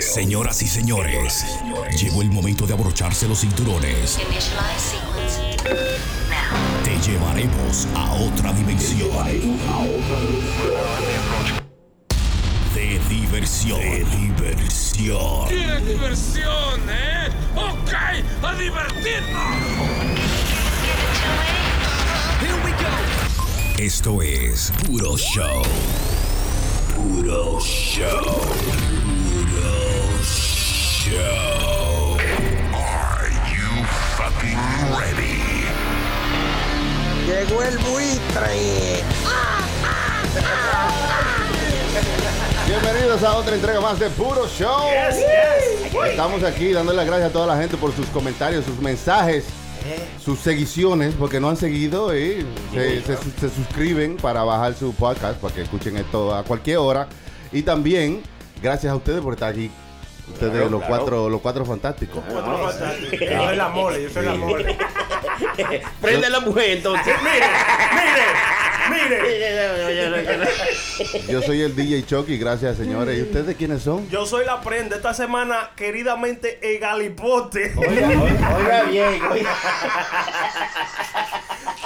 señoras y señores, llegó el momento de abrocharse los cinturones. Te llevaremos a otra dimensión. De diversión. De diversión. ¡Qué diversión, eh! ¡Ok! ¡A divertirnos! Esto es Puro Show. Puro Show. Show. Are you fucking ready? Llegó el buitre. Bienvenidos a otra entrega más de Puro Show. Estamos aquí dándole las gracias a toda la gente por sus comentarios, sus mensajes, sus seguiciones, porque no han seguido y se, se- se suscriben para bajar su podcast, para que escuchen esto a cualquier hora. Y también, gracias a ustedes por estar aquí. Ustedes, los, Cuatro, los cuatro fantásticos. Yo soy la mole, yo soy la mole. Prende la mujer entonces. Mire, mire. Yo soy el DJ Chucky, gracias señores. ¿Y ustedes quiénes son? Yo soy la prenda esta semana, queridamente el galipote. Oiga bien, oiga.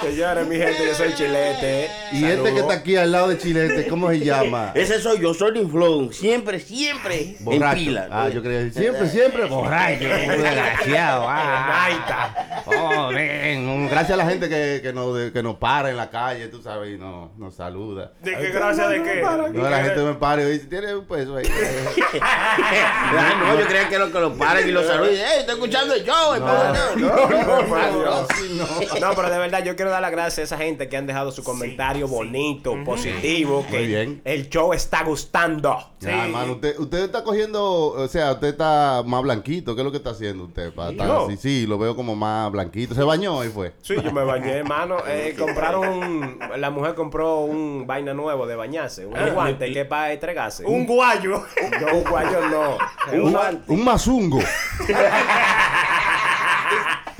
Señores, mi gente, yo soy chilete. eh. Y este que está aquí al lado de Chilete, ¿cómo se llama? Ese soy yo, Sonic Flow. Siempre, siempre en pila. Ah, yo quería decir, siempre, siempre borracho. un desgraciado. Ah. Oh, ven, Gracias a la gente que, que, nos, que nos para en la calle, tú sabes, y nos, nos saluda. ¿De qué gracia de qué? No, la gente me para y dice, tiene un peso ahí. Ah, no, yo creía que lo que lo paren y lo saluden. ¡Ey, estoy escuchando el show! el programa". No, por Dios. Así no. No, pero de verdad yo quiero dar las gracias a esa gente que han dejado su comentario bonito, positivo, que Muy bien. el show está gustando. Ya, hermano, usted, usted está cogiendo, o sea, usted está más blanquito. ¿Qué es lo que está haciendo usted? Para estar Yo. así? Sí, lo veo como más blanquito. ¿Se bañó y fue? Sí, yo me bañé, hermano. Eh, compraron un- la mujer compró un vaina nuevo de bañarse, un guante que es para entregarse. Un guayo. No, un guayo no. Un, un mazungo.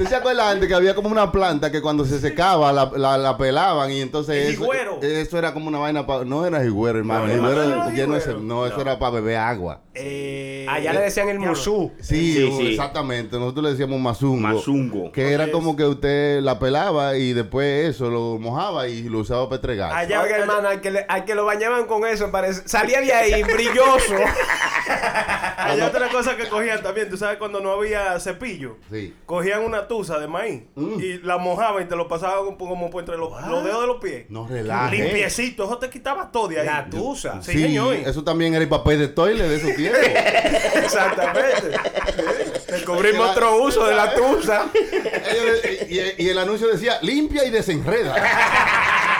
¿Usted se acuerda antes que había como una planta que cuando se secaba la, la, la pelaban y entonces El eso, eso era como una vaina para... No era jigüero, hermano. No, eso era para beber agua. Eh, allá le decían el musú. Sí, Sí, sí. exactamente. Nosotros le decíamos mazungo. Mazungo. Que era como que usted la pelaba y después eso lo mojaba y lo usaba para entregar. Allá, oiga, hermano, al que, le- al que lo bañaban con eso, parece, salía de ahí brilloso. Hay otra cosa que cogían también, tú sabes, cuando no había cepillo, Sí. cogían una tusa de maíz Mm. y la mojaban y te lo pasaban como, como por entre los, los dedos de los pies. No relaje. Limpiecito, eso te quitaba todo de ahí. La tusa. Sí, Sí, señor. eso también era el papel de toile de esos tiempos. Exactamente. Descubrimos otro uso de la tusa. Y, y el anuncio decía limpia y desenreda.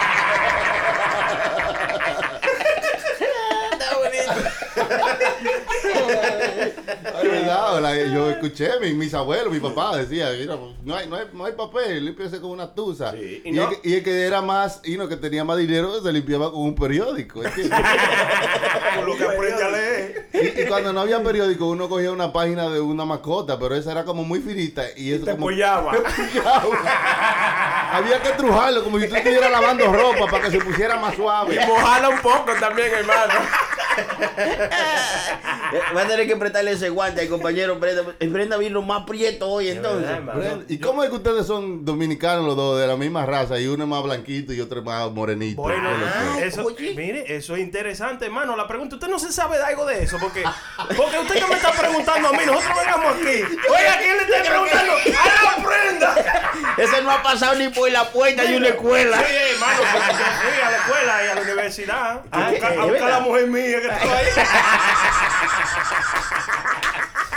Ay, verdad, la- yo escuché, mi- mis abuelos, mi papá decía, mira, no hay, no hay, no hay papel, límpiese con una tusa. Sí, y y, no- el, que- y el que era más, y no, que tenía más dinero, se limpiaba con un periódico. ¿entiendes? Por lo que aprende a leer. y, y cuando no había periódico, uno cogía una página de una mascota, pero esa era como muy finita. Y, eso Te como, apoyaba. Había que trujarlo como si tú estuvieras lavando ropa para que se pusiera más Y suave. mojarla un poco también, hermano. Va a tener que prestarle ese guante al compañero Brenda. El Brenda vino más prieto hoy entonces. Brenda, ¿Y cómo es que ustedes son dominicanos los dos de la misma raza y uno es más blanquito y otro es más morenito? Bueno, ¿Qué es lo que- eso, oye. mire, eso es interesante, hermano. La pregunta, usted no se sabe de algo de eso, porque, porque usted no me está preguntando a mí, nosotros venimos aquí. Oiga, ¿quién le está preguntando? ¡A la prenda! Ese no ha pasado ni por la puerta de una escuela. Sí, hermano, yo fui a la escuela y a la universidad a Ah, buscar, ¿es a, buscar a verdad? la mujer mía que estaba ahí.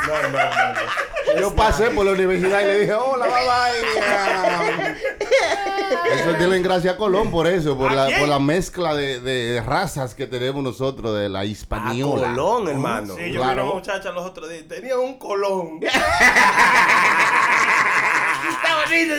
No, no, no, no. Yo pasé por la universidad y le dije, hola, bye bye. Eso tiene gracia a Colón por eso, por ¿A la, por la mezcla de, de razas que tenemos nosotros de la hispaniola. Colón, hermano. Sí, yo Claro. vi una muchacha los otros días, tenía un colón. Está bonito.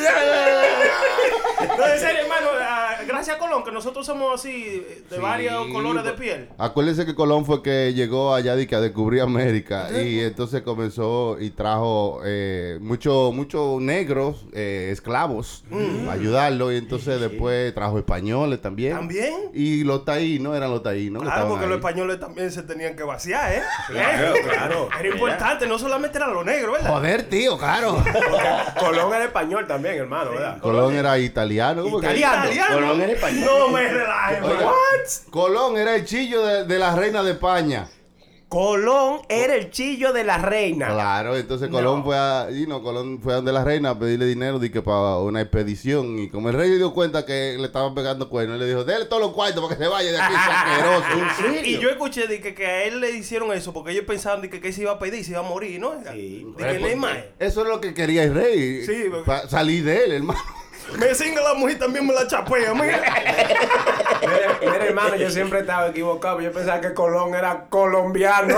No, en serio, hermano, ah, gracias a Colón, que nosotros somos así, de varios Sí, colores de pues, piel. Acuérdense que Colón fue que llegó allá de que a descubrir América y entonces comenzó y trajo eh, muchos muchos negros eh, esclavos Mm. para ayudarlo y entonces después trajo españoles también. ¿También? Y los taínos eran los taínos. Claro, porque los ahí. españoles también se tenían que vaciar, ¿eh? Claro, ¿Eh? claro. Era importante, no solamente eran los negros, ¿verdad? Joder, tío, claro. Colón era español también, hermano, ¿verdad? Colón era italiano. ¿cómo que? Italiano. Colón era español. No me relajes. Colón era el chillo de, de la reina de España. Colón era el chillo de la reina. Claro, entonces Colón fue a, y no, Colón fue a donde la reina a pedirle dinero de que para una expedición y como el rey se dio cuenta que le estaban pegando cuernos, él le dijo, dele todos los cuartos para que se vaya de aquí, asqueroso. Y yo escuché de que, que a él le hicieron eso porque ellos pensaban de que, que se iba a pedir, se iba a morir, ¿no? Sí. De que más. Eso es lo que quería el rey. Sí, porque- salir de él, hermano. Me singa la mujer también me la chapea, mira. Mira, mira, hermano, yo siempre estaba equivocado. Yo pensaba que Colón era colombiano.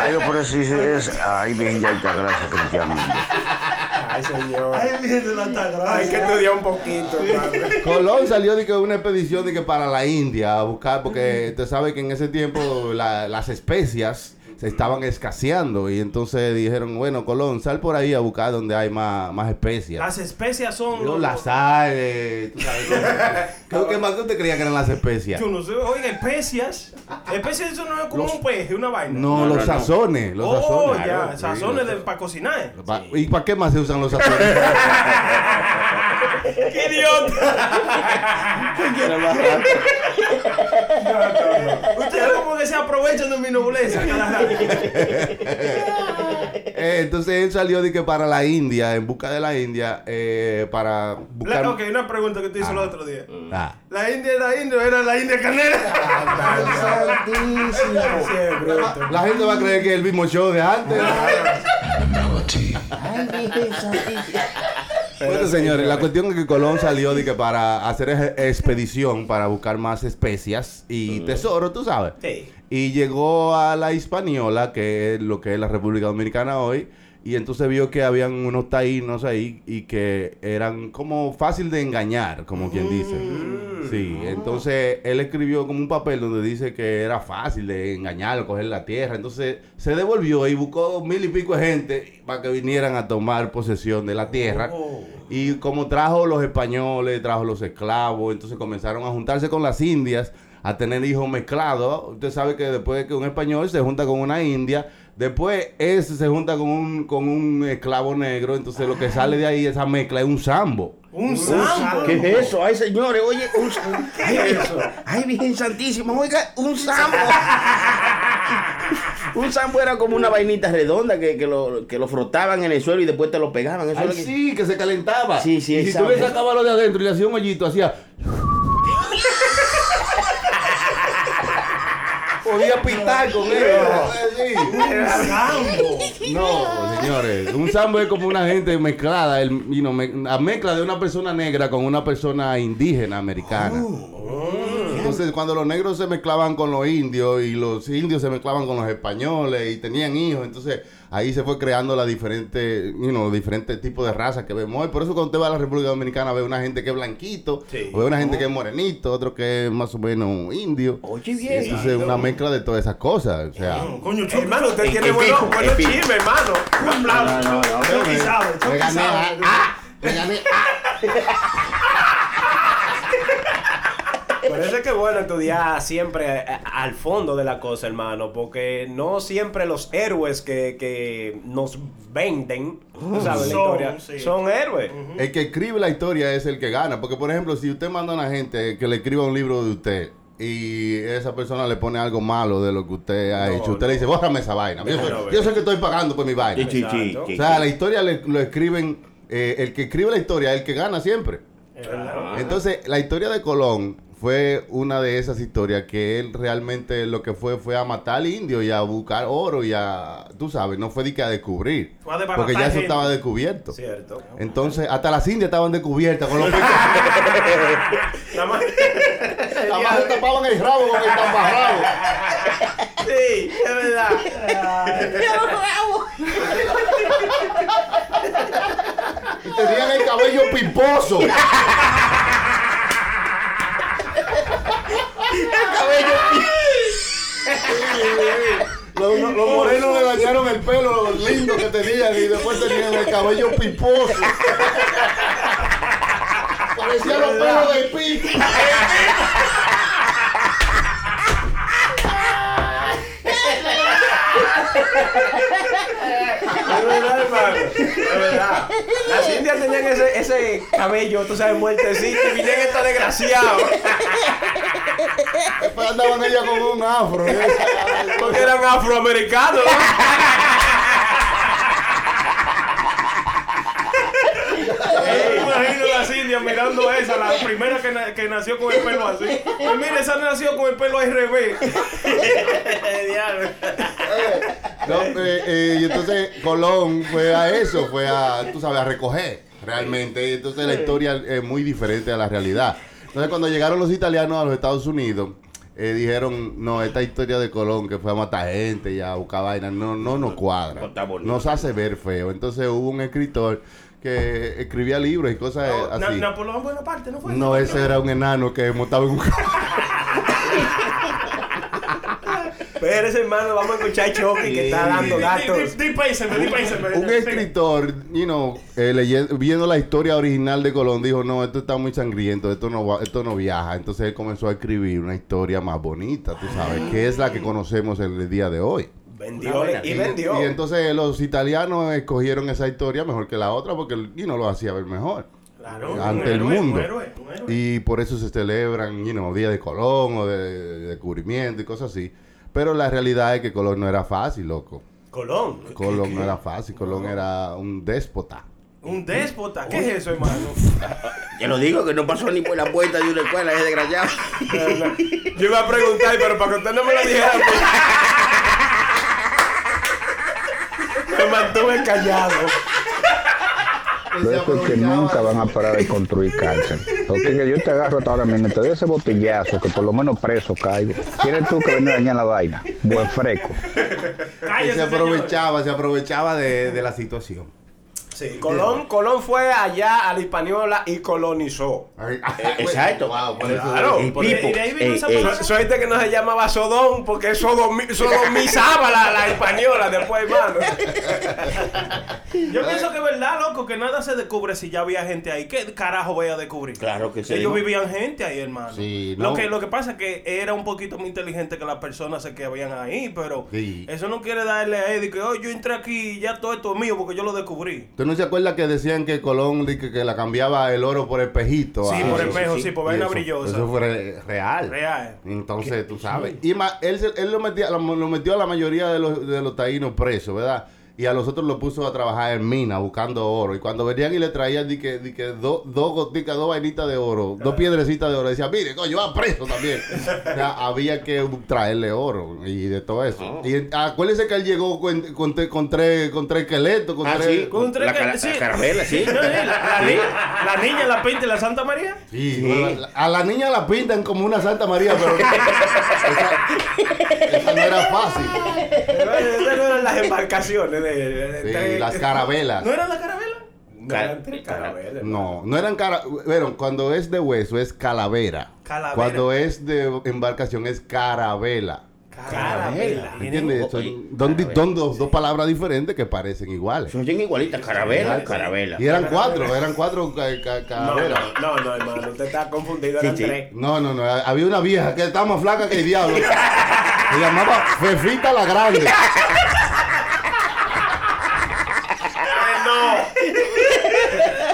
Ay, por eso es, ay, bien, ya, gracias, Cristiano. Ay, señor. Ay, viene la Hay que estudiar un poquito, hermano. Colón salió de que una expedición de que para la India a buscar, porque usted sabe que en ese tiempo la- las especias se estaban escaseando y entonces dijeron, bueno, Colón, sal por ahí a buscar donde hay más, más especias. Las especias son. No, los- la sal, eh, tú sabes, ¿qué- ¿Qué más que usted creía que eran las especias? Yo no sé, oiga, especias. Especias eso no es como un peje, una vaina. No, los sazones, los oh, sazones. ya, sazones para cocinar. Pa- ¿Y para qué más se usan los sazones? ¡Qué idiota! Ustedes como que se aprovechan de mi nobleza cada rato. Eh, entonces él salió de que para la India, en busca de la India, eh, para buscar... La- ok, una pregunta que te hice el otro día. Ah. ¿La India era india o era la India canela? Es bruto. La gente va a creer que es el mismo show de antes. Bueno, señores, la cuestión es que Colón salió de que para hacer expedición para buscar más especias y tesoro, tú sabes. Sí. Y llegó a la Hispaniola, que es lo que es la República Dominicana hoy, y entonces vio que habían unos taínos ahí y que eran como fácil de engañar, como quien dice. Sí, entonces él escribió como un papel donde dice que era fácil de engañar, coger la tierra. Entonces se devolvió y buscó mil y pico de gente para que vinieran a tomar posesión de la tierra. Y como trajo los españoles, trajo los esclavos, entonces comenzaron a juntarse con las indias, a tener hijos mezclados. Usted sabe que después que un español se junta con una india, después ese se junta con un, con un esclavo negro, entonces lo que sale de ahí, esa mezcla, es un sambo. Un sambo. ¿Qué es eso? Ay, señores, oye, un ¿Qué es eso? Ay, Virgen Santísima, oiga, un sambo. un sambo era como una vainita redonda que, que, lo, que lo frotaban en el suelo y después te lo pegaban. Eso Ay, que- sí, que se calentaba. Sí, sí, Y si tú le sacabas lo de adentro y le hacías un hoyito, hacía... Podía pitar con él. No, señores. Un sambo es como una gente mezclada, el, you know, me- la mezcla de una persona negra con una persona indígena americana. Entonces, cuando los negros se mezclaban con los indios y los indios se mezclaban con los españoles y tenían hijos, entonces ahí se fue creando la diferente, you know, diferentes tipos de razas que vemos hoy. Por eso cuando usted va a la República Dominicana ve una gente que es blanquito, Sí. o ve una gente que es morenito, otro que es más o menos indio. Oye, bien. Entonces, una mezcla de todas esas cosas. O sea, Coño, chulo. Hermano, usted Es tiene que- buenos es buenos que- chismes, hermano. Un aplauso. No, no, no, Chucky me- sabe, me Chucky gané, sabe. ah, me gané, Por eso es que es bueno estudiar siempre eh, al fondo de la cosa, hermano, porque no siempre los héroes que, que nos venden, sabes, la Son, historia, sí. son héroes. El que escribe la historia es el que gana. Porque, por ejemplo, si usted manda a una gente que le escriba un libro de usted y esa persona le pone algo malo de lo que usted ha No, hecho, usted no. le dice, bórrame esa vaina. Yo, No, no, yo sé que estoy pagando por mi vaina. Sí, sí, sí, Exacto. sí, O sea, la historia le- lo escriben, eh, el que escribe la historia es el que gana siempre. Entonces, la historia de Colón fue una de esas historias que él realmente lo que fue fue a matar indios y a buscar oro y a, tú sabes, no fue de que a descubrir. Fue a desbaratar Porque ya eso gente. estaba descubierto. Cierto. Entonces, hasta las indias estaban descubiertas con los picos. Nada más. Nada más se tapaban el rabo con el taparrabo. Sí, es verdad. Y tenían el cabello piposo. Los, los- los morenos le dañaron el pelo lindo que tenían y después tenían el cabello piposo. Parecía los pelos de pi. Es verdad, hermano. Es verdad. Las indias tenían ese, ese cabello, tú sabes, muertecito. Y vinieron estos desgraciados. Después andaban ellas con un afro. Porque eran afroamericanos. Me imagino las indias mirando esa, la primera que, na- que nació con el pelo así. Pues mire, esa nació con el pelo al revés. No, eh, eh, y entonces Colón fue a eso, fue a, tú sabes, a recoger realmente. Y entonces la historia es muy diferente a la realidad. Entonces cuando llegaron los italianos a los Estados Unidos, eh, dijeron, no, esta historia de Colón que fue a matar gente y a buscar vainas, no, no nos cuadra. No. Nos hace ver feo. Entonces hubo un escritor que escribía libros y cosas Na- así. Napoleón Bonaparte, ¿no fue? No, ese era un enano que montaba en un Espérese, hermano, vamos a escuchar a Chucky que está dando datos. un escritor, you know, eh, leyendo- viendo la historia original de Colón, dijo, no, esto está muy sangriento, esto no, va- esto no viaja. Entonces él comenzó a escribir una historia más bonita, tú sabes, que es la que conocemos en el día de hoy. Vendió y vendió. Y entonces los italianos escogieron esa historia mejor que la otra porque you know, lo hacía ver mejor. Claro, ante un el héroe, mundo. un héroe, un héroe. Y por eso se celebran, you know, Día de Colón o de, de descubrimiento y cosas así. Pero la realidad es que Colón no era fácil, loco. Colón. Colón no era fácil, Colón era un déspota. Un déspota. ¿Qué es eso, hermano? Te lo digo que no pasó ni por la puerta de una escuela, ese desgraciado. Yo iba a preguntar, pero para que usted no me lo dijera, pues, me mantuve callado. Loco es que nunca van a parar de construir cárcel. Yo te agarro hasta ahora mismo, te doy ese botellazo, que por lo menos preso caigo. ¿Quieres tú que venga a dañar la vaina? Buen fresco. Y se aprovechaba, se aprovechaba de, de la situación. Sí, Colón, Colón fue allá a la Hispaniola y colonizó. Exacto. Wow, por eso- Claro, El Pipo. y de ahí vino Ey, esa Su- Suerte que no se llamaba Sodón, porque sodomi- sodomizaba la, la española después, hermano. Yo pienso que es verdad, loco, que nada se descubre si ya había gente ahí. ¿Qué carajo voy a descubrir? Claro que sí. Ellos vivían gente ahí, hermano. Sí, lo, que, lo que pasa es que era un poquito más inteligente que las personas que habían ahí, pero Sí. eso no quiere darle a Eddie que, oh, yo entré aquí y ya todo esto es mío porque yo lo descubrí. ¿Tú no se acuerdas que decían que Colón que, que la cambiaba el oro por espejito? Sí, Ah, por espejo, sí, sí, por vaina brillosa. Eso fue re- real. Real. Entonces, tú sabes. Y ma- él, él lo, metía, lo, lo metió a la mayoría de los, de los taínos presos, ¿verdad? Y a los otros lo puso a trabajar en mina buscando oro. Y cuando venían y le traían di que, di que do- dos goticas, dos vainitas de oro, dos piedrecitas de oro, decía, mire, coño, va preso también. o sea, había que traerle oro y de todo eso. Y en- acuérdense que él llegó con, con, con tres, con tres esqueletos, con Ah, tres. sí. Con un tren La sí. No, sí, La, la ni- la niña, la pinta y la Santa María. Sí, bueno, la- a la niña la pintan como una Santa María, pero esa, esa no era fácil. Esas no eran las embarcaciones de, de- Sí, de- las carabelas. ¿No eran tres carabelas. No, no eran cara. Bueno, cuando es de hueso es calavera. Calavera. Cuando es de embarcación es carabela. Carabela. ¿Entiendes? Son dos, dos palabras diferentes que parecen iguales. Son igualitas, carabela, carabela. Y eran cuatro, eran cuatro ca- ca- No, calaveras. no, no, no, hermano, usted está confundido, eran Sí, sí. tres. No, no, no. Había una vieja que estaba más flaca que el diablo. Se llamaba Fefita la Grande. no.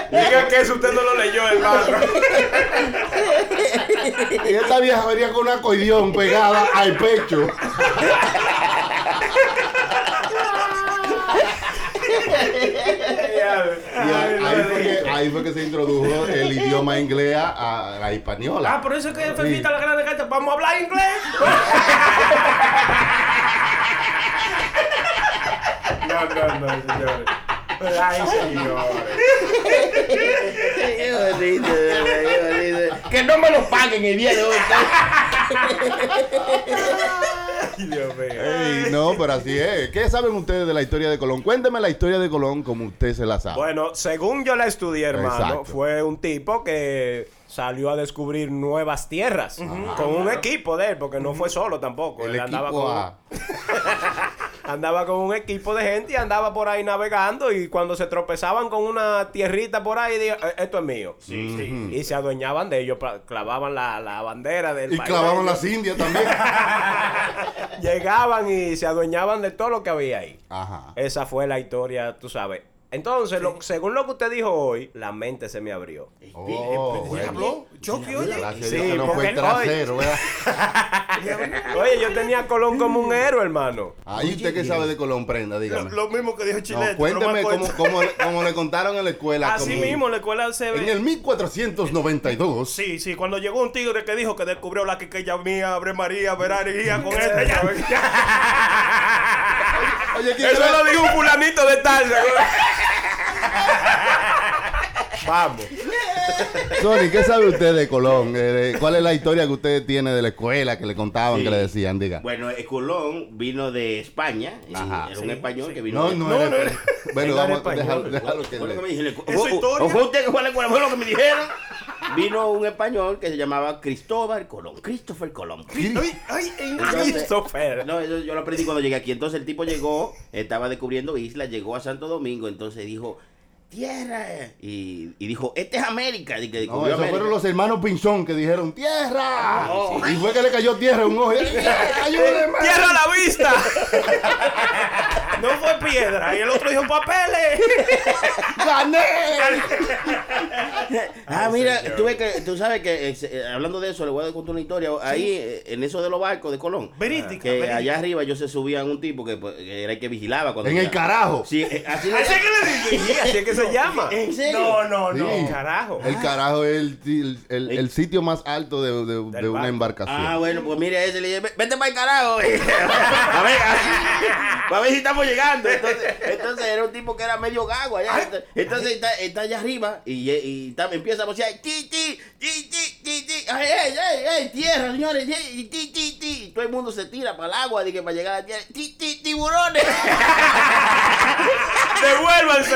Diga que eso usted Y esta vieja venía con una coidión pegada al pecho. Ahí, fue que, ahí fue que se introdujo el idioma inglés a, la española. Ah, por eso es que Fefita la grande carta. Vamos a hablar inglés. No, no, no, señores. Ay, señores. Qué bonito, qué bonito. Que no me lo paguen el día de hoy. Dios mío. Ey, no, pero así es. ¿Qué saben ustedes de la historia de Colón? Cuénteme la historia de Colón como usted se la sabe. Bueno, según yo la estudié, hermano, Exacto. fue un tipo que salió a descubrir nuevas tierras con un equipo de él, porque no fue solo tampoco. el él andaba con, A. andaba con un equipo de gente y andaba por ahí navegando y cuando se tropezaban con una tierrita por ahí, dijo, "Eh, esto es mío. Y se adueñaban de ellos, clavaban la, la bandera del Y país clavaban las indias también. Llegaban y se adueñaban de todo lo que había ahí. Ajá. Esa fue la historia, tú sabes. Entonces, lo- según lo que usted dijo hoy, la mente se me abrió. Oh. Diablo, Chucky, oye. Sí, no porque fue él- trasero, ¿verdad? Oye, yo tenía a Colón como un héroe, hermano. Ahí usted que sabe de Colón, prenda, Lo, dígame. lo mismo que dijo Chilete. No, cuénteme más cómo, cómo, le- cómo le contaron en la escuela. Así como- mismo, la escuela se ve. En el 1492. Sí, sí, cuando llegó un tigre que dijo que descubrió la quiqueya mía, Abre María, veraría con esta. ya. Oye, ¿quién Eso era? lo dijo un fulanito de tal. Vamos. Sony, ¿qué sabe usted de Colón? Eh, ¿Cuál es la historia que usted tiene de la escuela que le contaban, Sí. que le decían? Diga. Bueno, eh, Colón vino de España. y Ajá. era un español que vino No, de no, No, era- no era- Bueno, vamos, español. déjalo, déjalo que Fue lo que me fue usted que fue a la escuela, fue lo que me dijeron. Vino un español que se llamaba Cristóbal Colón. Christopher Colón. Ay, ay, Christopher. No, eso yo lo aprendí cuando llegué aquí. Entonces el tipo llegó, estaba descubriendo islas, llegó a Santo Domingo, entonces dijo, tierra. Y, y dijo, este es América. Y que No, esos América. fueron los hermanos Pinzón que dijeron ¡Tierra! Oh. Y fue que le cayó tierra en un ojo. ¡Ayúdeme! ¡Tierra a la vista! No fue piedra. Y el otro dijo papeles. ¡Gané! Ah, mira, tú, ves que, tú sabes que, eh, eh, hablando de eso, le voy a contar una historia. Ahí, eh, en eso de los barcos de Colón. Verídica, Que verídica. allá arriba ellos se subían un tipo que, pues, que era el que vigilaba. Cuando En el carajo. Sí, eh, así le Así que le dije. Sí, así es que se llama. ¿En serio? No, no, no. Sí. Carajo. El carajo es el, el, el- el sitio más alto de, de- de una embarcación. Ah, bueno, pues mire ese, le dije, vete para el carajo. a ver, a ver si estamos llegando. Entonces, entonces era un tipo que era medio gago allá. Entonces está, está allá arriba y, y está- empieza a vocear, ti, ti, ti, ti, ti, ti. Ay, ay, ay, ay, tierra, señores, ti, ti, ti, ti. Y todo el mundo se tira para el agua de que para llegar a la tierra, ti, ti, tiburones. Devuélvanse.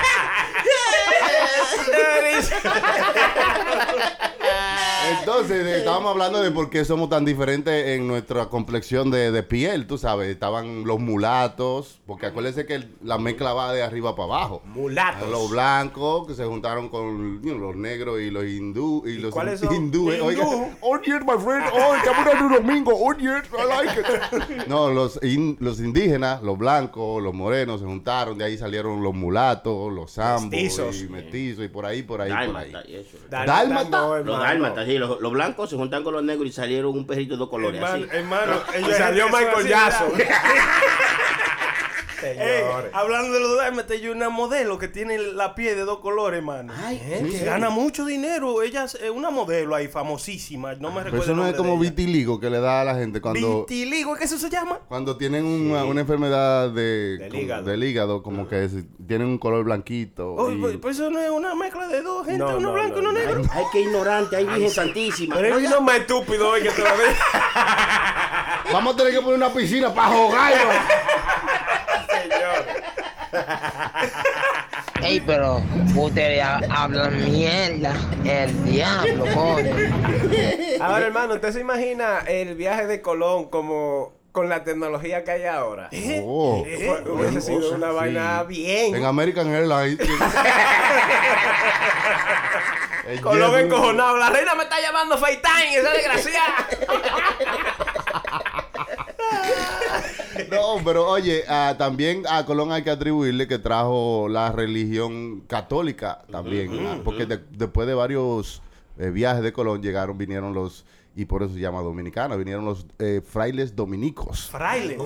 De- estábamos hablando de por qué somos tan diferentes en nuestra complexión de, de piel, tú sabes. Estaban los mulatos, porque acuérdense que el- la mezcla va de arriba para abajo. Mulatos. Los blancos que se juntaron con you know, los negros y los hindú y los cuáles son? hindúes. Hindú. Oiga, oh yes, my friend, oh, estamos en un domingo, oh yes, I like it. No, los, in- los indígenas, los blancos, los morenos se juntaron, de ahí salieron los mulatos, los zambos Mestizos. y mestizos y por ahí, por ahí, por ahí. Dálmata. Dálmata. Los dálmatas, sí, los, los blancos se juntan con los negros y salieron un perrito de dos colores. Hermano, así. hermano. salió Michael Jackson. Señores. hablando de los dálmatas, hay una modelo que tiene la piel de dos colores, hermano. Ay, Eh, que gana mucho dinero. Ella es eh, una modelo ahí famosísima. No me Pero recuerdo. eso el no es como vitiligo que le da a la gente cuando, Vitiligo, ¿es que eso se llama? cuando tienen una, una enfermedad de, Del como- hígado. del hígado, como que es- tienen un color blanquito. Oh, y- pues, pues eso no es una mezcla de dos gente, No, uno no, blanco y no, uno no. negro. Ay, qué ignorante, ay, Virgen Santísima. Pero hay uno más estúpido hoy que te lo. Vamos a tener que poner una piscina para jugarlo. Ey, pero ustedes ha- hablan mierda. El diablo, coño. Ahora, hermano, ¿usted se imagina el viaje de Colón como con la tecnología que hay ahora? Oh. Fue- hubiese sido una vaina bien. En American Airlines. El Colón encojonado. La reina me está llamando FaceTime, esa desgraciada. No, pero oye, ah, también a Colón hay que atribuirle que trajo la religión católica también, ah, porque de- después de varios eh, viajes de Colón llegaron, vinieron los, y por eso se llama dominicana, vinieron los eh, frailes dominicos. Fraile.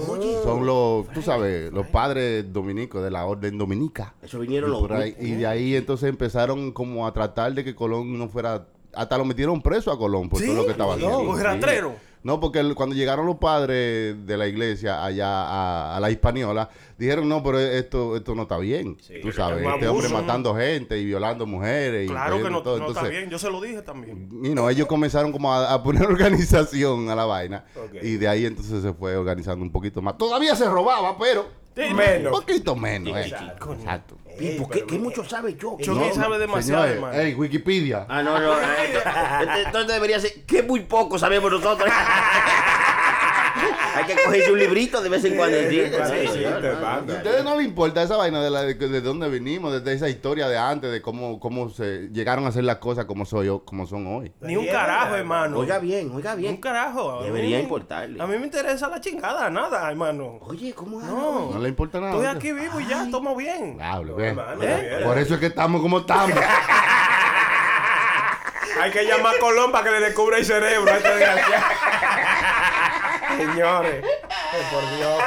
Son los, tú sabes, los padres dominicos de la orden dominica. Eso vinieron Y, los ahí- y de ahí entonces empezaron como a tratar de que Colón no fuera, hasta lo metieron preso a Colón por Sí, todo lo que estaba no, haciendo. pues Sí. rastrero. No, porque el- cuando llegaron los padres de la iglesia allá a, a la hispaniola, dijeron, no, pero esto, esto no está bien. Tú sabes, es este hombre matando gente y violando mujeres. y Claro que no, todo. no está bien. Yo se lo dije también. y no, ellos comenzaron como a, a poner organización a la vaina. Y de ahí entonces se fue organizando un poquito más. Todavía se robaba, pero un Menos. poquito menos. eh. Exacto. Pipo, ¿qué, qué mucho sabe yo? Chucky sabe demasiado, Señores, hermano. ey, Wikipedia. Ah, no, no. eh, Entonces, entonces debería ser que muy poco sabemos nosotros. Hay que cogerse un librito de vez en cuando. ¿A ustedes no les importa esa vaina de, la, de, de dónde venimos, de, esa historia de antes, de cómo, cómo se llegaron a hacer las cosas como, soy yo, como son hoy? Ni un carajo, hermano. Oiga bien, oiga Ni un bien. carajo. Debería importarle. A mí me interesa la chingada, nada, hermano. Oye, ¿cómo No. No le importa nada. Estoy aquí vivo y ya, tomo bien. ¿Eh? Por eso es que estamos como estamos. Hay que llamar a Colón para que le descubra el cerebro a este desgraciado. Señores, por Dios.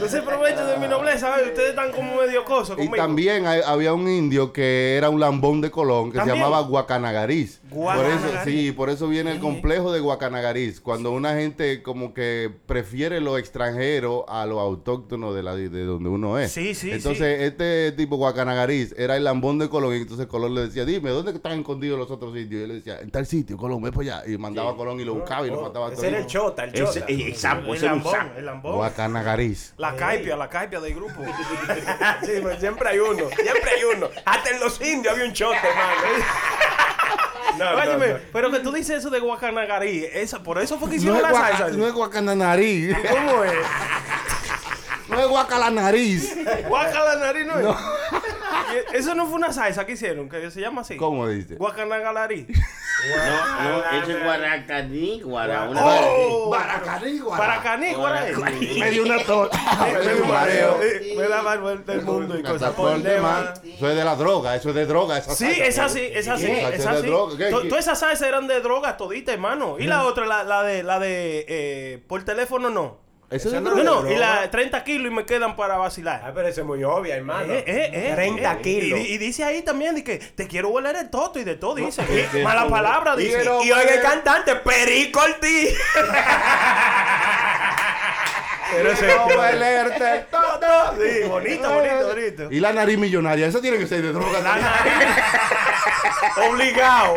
No se aprovechen de mi nobleza, ¿eh? ustedes están como medio cosos Y conmigo. también hay- había un indio que era un lambón de Colón que ¿También? se llamaba Guacanagariz. Por eso, Guacanagariz. sí, por eso viene el complejo de Guacanagariz. Cuando una gente como que prefiere lo extranjero a lo autóctono de, la, de donde uno es. Sí, sí, Entonces, este tipo Guacanagariz era el lambón de Colón. Y entonces Colón le decía, dime, ¿dónde están escondidos los otros indios? Y él le decía, en tal sitio, Colón, ve para allá. Y mandaba a Colón y lo buscaba y lo mataba a Ese era el chota, el Ese, chota. eh, el el ese es un lambón, el lambón. Guacanagariz. La caipia, la caipia del grupo. Sí, pues siempre hay uno, siempre hay uno. Hasta en los indios había un chote, hermano. No, no, Óyeme, no. pero que tú dices eso de Guacanagarí, esa, por eso fue que hicieron la guaca- salsa. no es Guacananariz. ¿Cómo es? no es Guacalanariz. Guaca la nariz no es. Eso no fue una salsa que hicieron, que se llama así. ¿Cómo dice? Guacanagalarí. No, no, ese es guaracaní, guara. Una Oh, Baracaní, guara. Me dio una tos. Me dio un mareo. Me da más vuelta el mundo y cosas por demás. Eso es de la droga, eso es de droga. Esa Sí, es así, es así, es así. Todas esas salsas eran de droga todita, hermano. Y la otra, la, la de, la de, eh, por teléfono no. Eso no. No, no, y la 30 kilos y me quedan para Ah, vacilar. pero ese es muy obvia, hermano. Eh, eh, eh, 30 eh, kilos. Y, y dice ahí también de que te quiero volar el toto y de todo, dice. Y Mala palabra, dice. Quiero- Y oiga el cantante, Perico Ortiz. Pero ese todo. Sí, bonito, bonito, bonito. Y la nariz millonaria, eso tiene que ser de droga. La nariz. Obligado.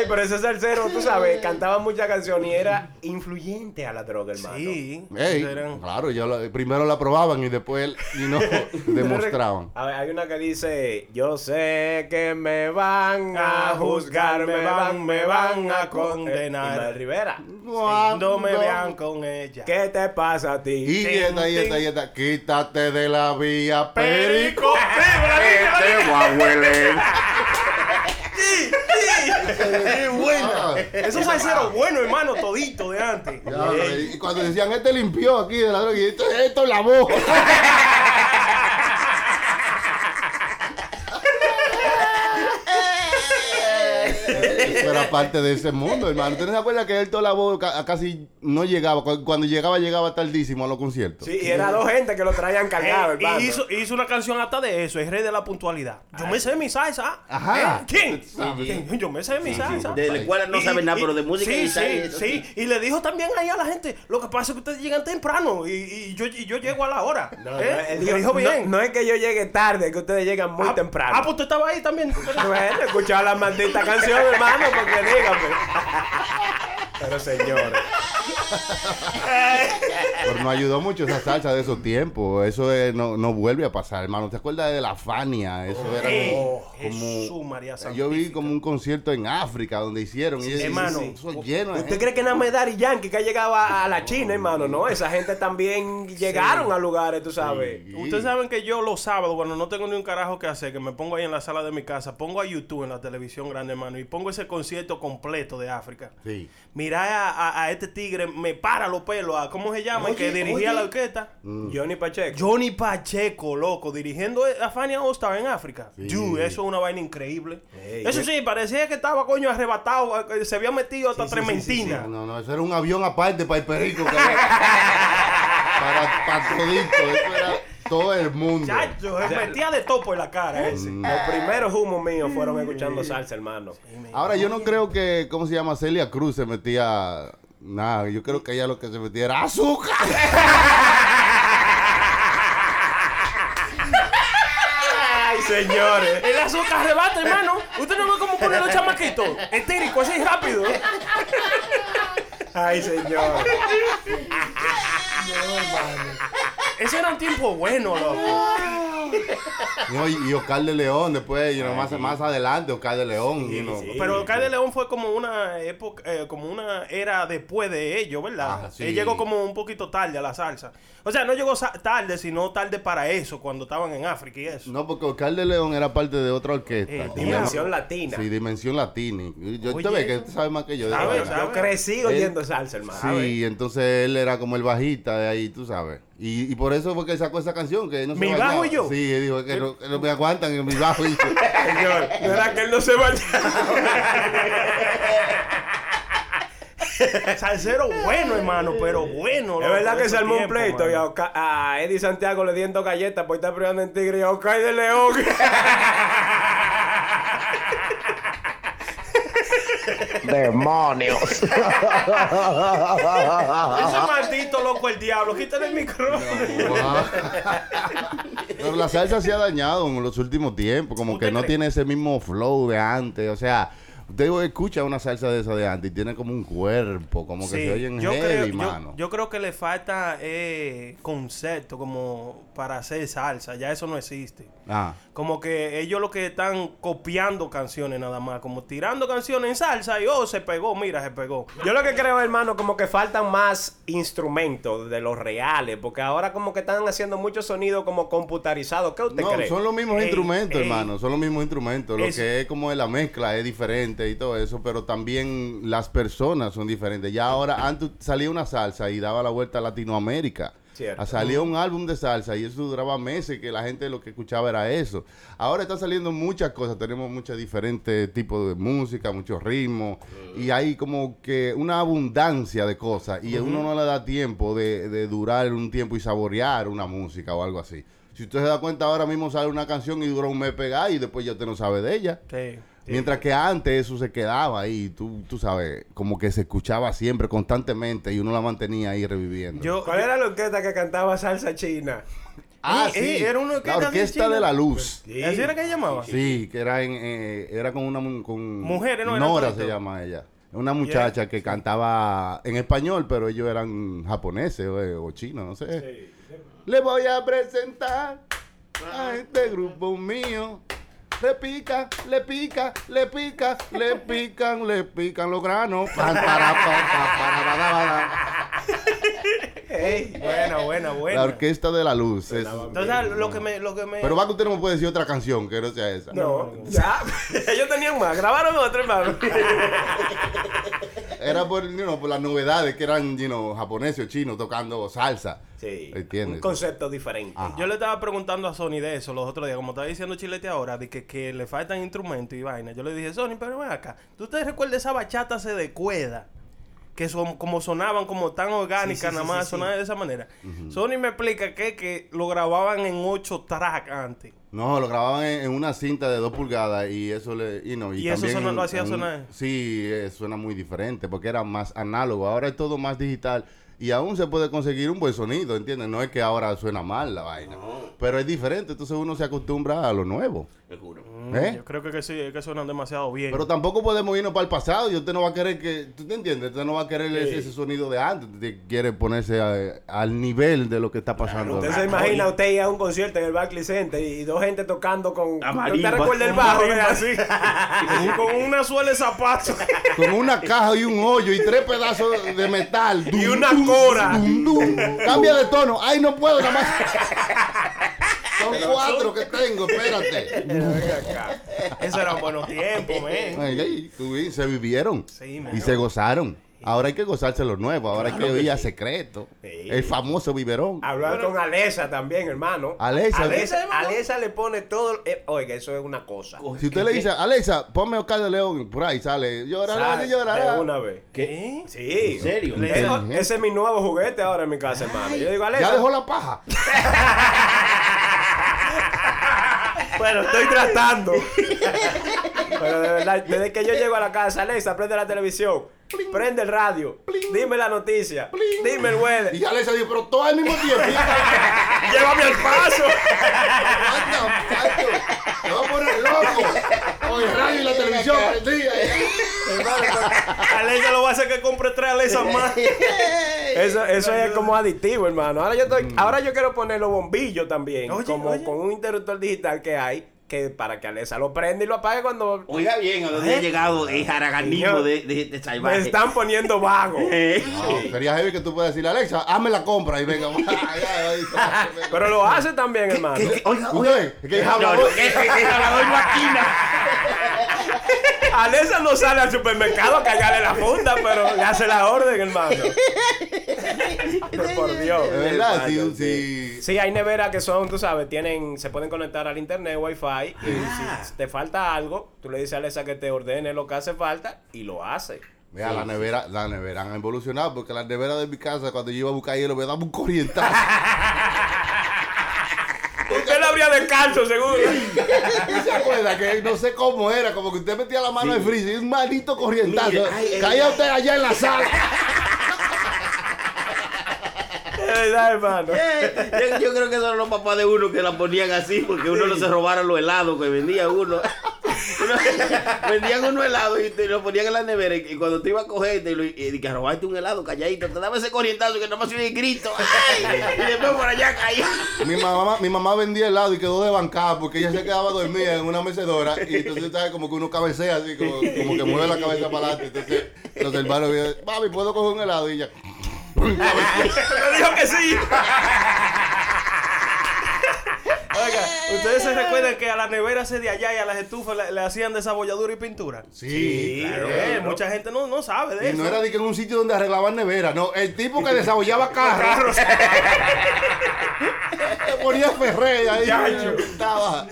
Ey, pero ese salsero, tú sabes, cantaba muchas canciones y era influyente a la droga, hermano. Sí. Ey, eran- claro, yo primero la probaban y después y no demostraban. A ver, hay una que dice, yo sé que me van a juzgar, me van, me van a condenar. Ismael Rivera, No me vean con ella. ¿qué te pasa a ti? Y esta, y esta, y esta, quítate de la vía, perico. Perico. Sí, Qué buena. Ah. Esos salseros buenos, hermano, todito de antes. Ya, y cuando decían, este limpió aquí de la droga, y esto, esto lavó. Eso era parte de ese mundo, hermano. ¿Usted no se acuerda que él toda la voz ca- casi no llegaba? Cu- Cuando llegaba, llegaba tardísimo a los conciertos. Sí, y era dos gente que lo traían cargado, Eh, hermano. y hizo, hizo una canción hasta de eso, es rey de la puntualidad. Yo me sé mi salsa. Ajá. ¿Eh? ¿Quién? Yo me sé mi salsa. De la escuela no saben nada, y- pero de música sí, y tal, sí, eso sí. sí. Y le dijo también ahí a la gente, lo que pasa es que ustedes llegan temprano y, y yo, y yo llego a la hora. No, ¿Eh? no, él Y dijo, dijo bien. No, no es que yo llegue tarde, es que ustedes llegan muy Ah, temprano. Ah, pues usted estaba ahí también. Bueno, escuchaba la maldita canción, hermano, porque dígame. Pero señores. Pero nos ayudó mucho esa salsa de esos tiempos. Eso es- no, no vuelve a pasar, hermano. ¿Te acuerdas de la Fania? Eso era como... Oh, Jesús, María Yo vi Santífica. como un concierto en África donde hicieron. y hermano. Eso lleno de ¿Usted gente. cree que nada más Daddy Yankee que ha llegado a, a la China, hermano? No, esa gente también llegaron a lugares, tú sabes. Ustedes saben que yo los sábados, cuando no tengo ni un carajo que hacer, que me pongo ahí en la sala de mi casa, pongo a YouTube en la televisión grande, hermano, y pongo ese concierto completo de África. Sí. Mira a, a- a este tigre, me para los pelos, a, ¿cómo se llama? El que dirigía la orquesta. Johnny Pacheco. Johnny Pacheco, loco, dirigiendo a Fania All Star en África. Dude, eso es una vaina increíble. Ey, eso sí, parecía que estaba coño arrebatado, eh, se había metido hasta Sí, sí, sí, sí, trementina. No, no, eso era un avión aparte para el perico. que- para, para todito. Eso era... todo el mundo. Chacho, se metía de topo en la cara ese. Mm. Los primeros humos míos fueron escuchando salsa, hermano. Ahora yo no creo que, ¿cómo se llama? Celia Cruz se metía nada. Yo creo que ella lo que se metía era azúcar. Ay, señores. El azúcar arrebata, hermano. Usted no ve cómo ponen los chamaquitos. Estérico, así rápido. Ay, señor. Ese era un tiempo bueno, loco. No, y, y Oscar de León después, you know, más, más adelante, Oscar de León. you know. Pero Oscar de León fue como una época, eh, como una era después de ellos, ¿verdad? Ah, sí. Él llegó como un poquito tarde a la salsa. O sea, no llegó tarde, sino tarde para eso, cuando estaban en África y eso. No, porque Oscar de León era parte de otra orquesta. Eh, que Dimensión latina. Sí, Dimensión Latina. Yo, Oye, ve que eso. usted sabe más que yo. ¿Sabe? Yo crecí oyendo salsa, hermano. Sí, entonces él era como el bajista de ahí, tú sabes. Y, y por eso fue que él sacó esa canción, que no se ¿Mi bañaba. bajo y yo? Sí, él dijo que no, que no me aguantan en mi bajo y yo. Señor, era que él no se bañaba. Salsero bueno, hermano, pero bueno. Es verdad que se armó un pleito y a, mano. Oca- a Eddie Santiago le dieron galletas por estar peleando en Tigre y a Oscar de León. ¡Demonios! Ese maldito loco el diablo, quítale el micrófono. Pero la salsa se ha dañado en los últimos tiempos, como que ¿Usted no cree? tiene ese mismo flow de antes. O sea, usted escucha una salsa de esa de antes y tiene como un cuerpo, como que se oyen yo, creo, heavy, yo, mano. yo creo que le falta eh, concepto como para hacer salsa. Ya eso no existe. Ah, Como que ellos lo que están copiando canciones nada más. Como tirando canciones en salsa y oh, se pegó, mira, se pegó. Yo lo que creo, hermano, como que faltan más instrumentos de los reales, porque ahora como que están haciendo muchos sonidos como computarizados. ¿Qué usted no, cree? son los mismos Ey, instrumentos, ey. hermano. Son los mismos instrumentos. Lo Es- que es como la mezcla es diferente y todo eso, pero también las personas son diferentes. Ya ahora, antes salía una salsa y daba la vuelta a Latinoamérica. Cierto. Salía un álbum de salsa y eso duraba meses que la gente lo que escuchaba era eso. Ahora están saliendo muchas cosas, tenemos muchos diferentes tipos de música, muchos ritmos y hay como que una abundancia de cosas y a uno no le da tiempo de, de durar un tiempo y saborear una música o algo así. Si usted se da cuenta, ahora mismo sale una canción y dura un mes pegada y después ya usted no sabe de ella. Sí. Mientras que antes eso se quedaba ahí, tú, tú sabes, como que se escuchaba siempre, constantemente y uno la mantenía ahí reviviendo. Yo, ¿Cuál era la orquesta que cantaba salsa china? Ah, Eh, sí. eh, era una orquesta la de orquesta China. de la luz. ¿Así era que llamaba? Sí, que era en, eh, era con una mu- con Mujeres, ¿no? Era Nora se llama ella. Una muchacha que cantaba en español, pero ellos eran japoneses o, o chinos, no sé. Le voy a presentar a este grupo mío. Le pica, le pica, le pica, le pican, le pican los granos. Ey, buena, buena, La buena. orquesta de la luz. es- Entonces, lo que me... Lo que me Pero va que usted no me puede decir otra canción que no sea esa. No, ya. Ellos tenían más. Grabaron otra, hermano. Era por, you know, por las novedades que eran you know, japoneses o chinos tocando salsa. Sí. ¿Entiendes? Un concepto diferente. Yo le estaba preguntando a Sony de eso los otros días, como estaba diciendo Chilete ahora, de que, que le faltan instrumentos y vaina. Yo le dije, Sony, pero ven acá, ¿tú te recuerdas esa bachata se de cuerda? Que son, como sonaban como tan orgánicas, Sí, sí, nada más sí, sonaban de esa manera. Sony me explica que, que lo grababan en 8 tracks antes. No, lo grababan en, en una cinta de dos pulgadas y eso le. You know, y ¿Y eso también suena- lo hacía sonar? Sí, eh, suena muy diferente porque era más análogo. Ahora es todo más digital y aún se puede conseguir un buen sonido, ¿entiendes? No es que ahora suena mal la vaina, pero es diferente. Entonces uno se acostumbra a lo nuevo. Seguro. ¿eh? Yo creo que, que sí, es que suenan demasiado bien. Pero tampoco podemos irnos para el pasado y usted no va a querer que, ¿tú te entiendes? Usted no va a querer ese, ese sonido de antes, usted quiere ponerse a- al nivel de lo que está pasando. Usted se imagina usted ir a un concierto en el Barclays Center y dos gente tocando con. ¿Usted recuerda el bajo? así. Con una suela de zapatos. Con una caja y un hoyo y tres pedazos de metal. Y una dum, cora. Cambia de tono. Ay, no puedo nada más. Son cuatro que tengo, espérate. Esos eran buenos tiempos, men. Ay, ay, se vivieron Sí, y se gozaron. Ahora hay que gozarse lo nuevo, ahora hay que oír a secreto. El famoso biberón. Hablar con Alesa también, hermano. Alexa, Alesa, Alesa le pone todo. eh, oiga, eso es una cosa. Si usted le dice, Alexa, ponme Oscar de León, por ahí sale. Llorará, Sale llorará. De una vez. ¿Qué? Sí. ¿En serio? Eso- ese es mi nuevo juguete ahora en mi casa, hermano. Yo digo, Alesa. Ya dejó la paja. Bueno, estoy tratando. Pero de verdad, desde que yo llego a la casa, Alexa, prende la televisión, prende el radio, dime la noticia, dime el weather. Y Alexa dijo, pero todo al mismo tiempo. Llévame al paso. Te va a poner loco. Con el radio y la televisión prendida. Alexa lo va a hacer que compre tres Alexa más. Eso, eso es como adictivo, hermano. Ahora yo estoy, ahora yo quiero poner los bombillos también, Oye, como oye. con un interruptor digital que hay, que para que Alexa lo prenda y lo apague cuando Oiga bien, a donde ha llegado el jaraganismo de, de, de me salvaje. están poniendo vago. Eh. No, sería heavy que tú puedas decirle, Alexa, hazme la compra y venga. Pero lo hace también, hermano. ¿Qué- Oiga, oiga. Usted, que es No, no, es hablador Joaquina. Alexa no sale al supermercado a callarle la funda, pero le hace la orden, hermano. Por Dios. De verdad, si, si, Sí, hay neveras que son, tú sabes, tienen, se pueden conectar al internet, wifi, y si te falta algo, tú le dices a Alexa que te ordene lo que hace falta y lo hace. Mira, la nevera, la nevera han evolucionado porque la nevera de mi casa, cuando yo iba a buscar hielo, me daba un corrientazo. Abría descalzo, seguro. ¿Se acuerda? Que no sé cómo era, como que usted metía la mano en el freezer y un maldito corrientazo. Caía ay. usted allá en la sala. Verdad, hermano. Yo, yo creo que esos eran los papás de uno que la ponían así porque uno no se robara los helados que vendía uno. Uno- vendían unos helados y te lo ponían en la nevera y, cuando te iba a coger te lo, y, que robaste un helado calladito, te daba ese corrientazo que nomás se oía el grito. ¡Ay! Y después por allá caía. Mi mamá, mi mamá vendía helado y quedó de bancada porque ella se quedaba dormida en una mecedora y entonces ¿sabes? como que uno cabecea así, como, como que mueve la cabeza para adelante. Entonces los hermanos vienen, mami, ¿puedo coger un helado? Y ella, Me dijo que sí. Oiga, ¿ustedes se recuerdan que a la nevera se de allá y a las estufas le, le hacían desabolladura y pintura? sí, claro. Eh, mucha gente no, no sabe de Y eso. no era de que en un sitio donde arreglaban nevera, no, el tipo que desabollaba carros. Se ponía Ferrey ahí. Chacho. Estaba.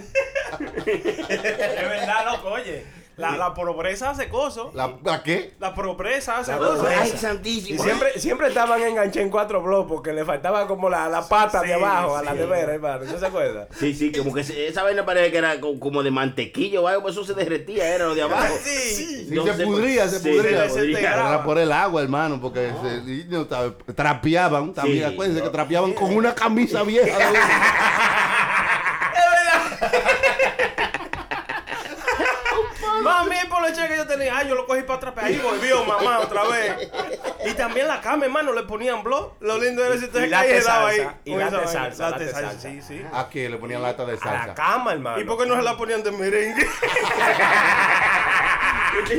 Es verdad, loco, oye. La, la pobreza hace cosas. ¿La, ¿La qué? La pobreza hace La cosas. pobreza. Ay, Y santísimo. siempre, siempre estaban enganchados en cuatro bloques porque le faltaba como la, la pata Sí, de abajo a la sí. nevera, hermano. ¿No se acuerda? Sí, sí, como que esa vaina parece que era co- como de mantequilla o algo, pues eso se derretía, era lo de abajo. Sí. Sí, No se pudría, se sí, pudría. se. Era por el agua, hermano, porque se- y no, trapeaban también. Sí. Acuérdense que trapeaban con una camisa vieja. uno. Mami, por el cheque que yo tenía, ay, yo lo cogí para atrás, ahí volvió mamá otra vez. Y también la cama, hermano, le ponían blog. Lo lindo era si usted caía y daba ahí. salsa, y lata de salsa, Lata de salsa, salsa. sí, sí. Aquí le ponían lata de A la salsa. cama, hermano. ¿Y por qué no se la ponían de merengue?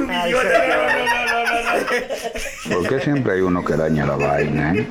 Ay, No, señor. no, no, no, no, no. ¿Por qué siempre hay uno que daña la vaina, eh?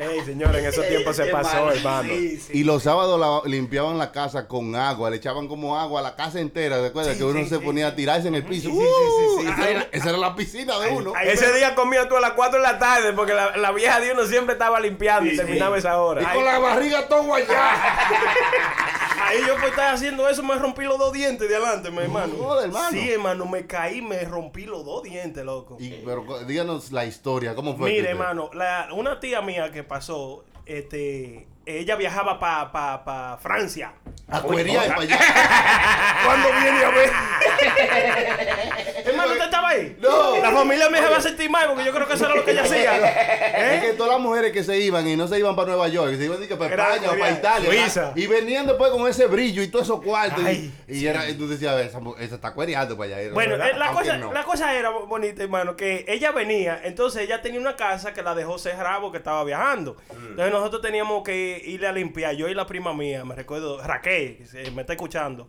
Ey, señor, en esos tiempos se pasó, hermano. Y los sábados la- limpiaban la casa con agua, le echaban como agua a la casa entera. ¿Recuerdas que uno se ponía a tirarse en el piso? ¡Uh! esa, era, esa era la piscina de uno. Ese día comía tú a las 4 de la tarde porque la, la vieja de uno siempre estaba limpiando y terminaba esa Y hora. con la barriga todo allá. Ahí yo por estar haciendo eso me rompí los dos dientes de adelante, mi hermano. Joder, hermano. Sí, hermano, me caí, me rompí los dos dientes, loco. Y, pero díganos la historia, ¿cómo fue? Mire, hermano, la- una tía mía que pasó, este, ella viajaba para pa, pa Francia. A cuería y para allá. ¿Cuándo viene a ver? hermano, ¿usted estaba ahí? No. La familia mía se va a sentir mal porque yo creo que eso era lo que ella hacía. Es ¿Eh? que todas las mujeres que se iban y no se iban para Nueva York, se iban que para Era España o para Italia. Y venían después con ese brillo y todos esos cuartos. Ay, y y era, y tú decías, esa, mu- esa está cuereando para allá. Bueno, ¿verdad? eh, la, cosa, no. la cosa era bonita, hermano, que ella venía, entonces ella tenía una casa que la dejó cerrada porque estaba viajando. Entonces nosotros teníamos que irle a limpiar, yo y la prima mía, me recuerdo, Raquel, me está escuchando.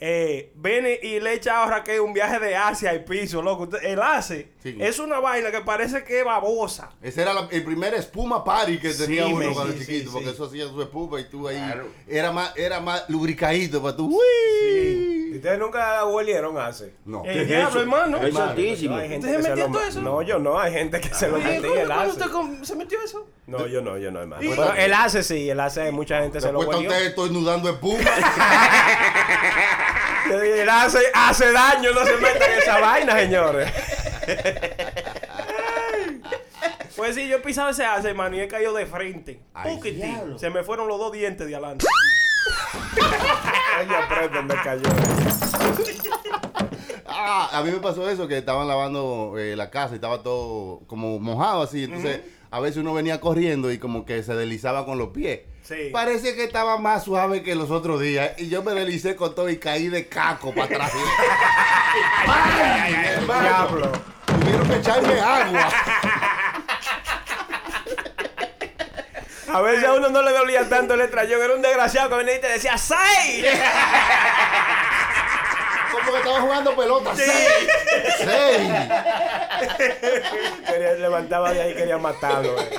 Eh, viene y le echa a Raquel un viaje de Asia al piso, loco. Usted- El ACE Sí. es una vaina que parece que es babosa. Ese era la- el primer espuma party que tenía Sí, uno me- cuando sí, chiquito, sí, porque sí. eso hacía su espuma y tú ahí. Claro. Era más, era más lubricadito para tú. ¡Uy! ¿Y ¿Ustedes nunca huelieron hace? No. Eh, ¿Qué es diablo, eso? hermano. Es santísimo. Hay gente ¿Usted que se metió todo eso? No, yo no. Hay gente que se lo ¿cómo- el usted com- se metió eso? No, yo no, yo no, hermano. El hace sí, el hace mucha gente se lo Después huelió. usted estornudando espuma. Hace, hace daño, no se metan en esa vaina, señores. Pues sí, yo he pisado ese ACE, hermano, y he caído de frente. Ay, diablo. Se me fueron los dos dientes de adelante. Ella aprende donde cayó. Ah, a mí me pasó eso, que estaban lavando eh, la casa y estaba todo como mojado así. Entonces, a veces uno venía corriendo y como que se deslizaba con los pies. Sí. Parece que estaba más suave que los otros días. Y yo me deslicé con todo y caí de caco para atrás. ¡Ay! Diablo. Tuvieron que echarme agua. A veces a uno no le dolía tanto el estrellón. Era un desgraciado que venía y te decía ¡Sai! Como que estaba jugando pelota. ¡Seis! ¡Seis! Quería, levantaba de ahí y quería matarlo. eh.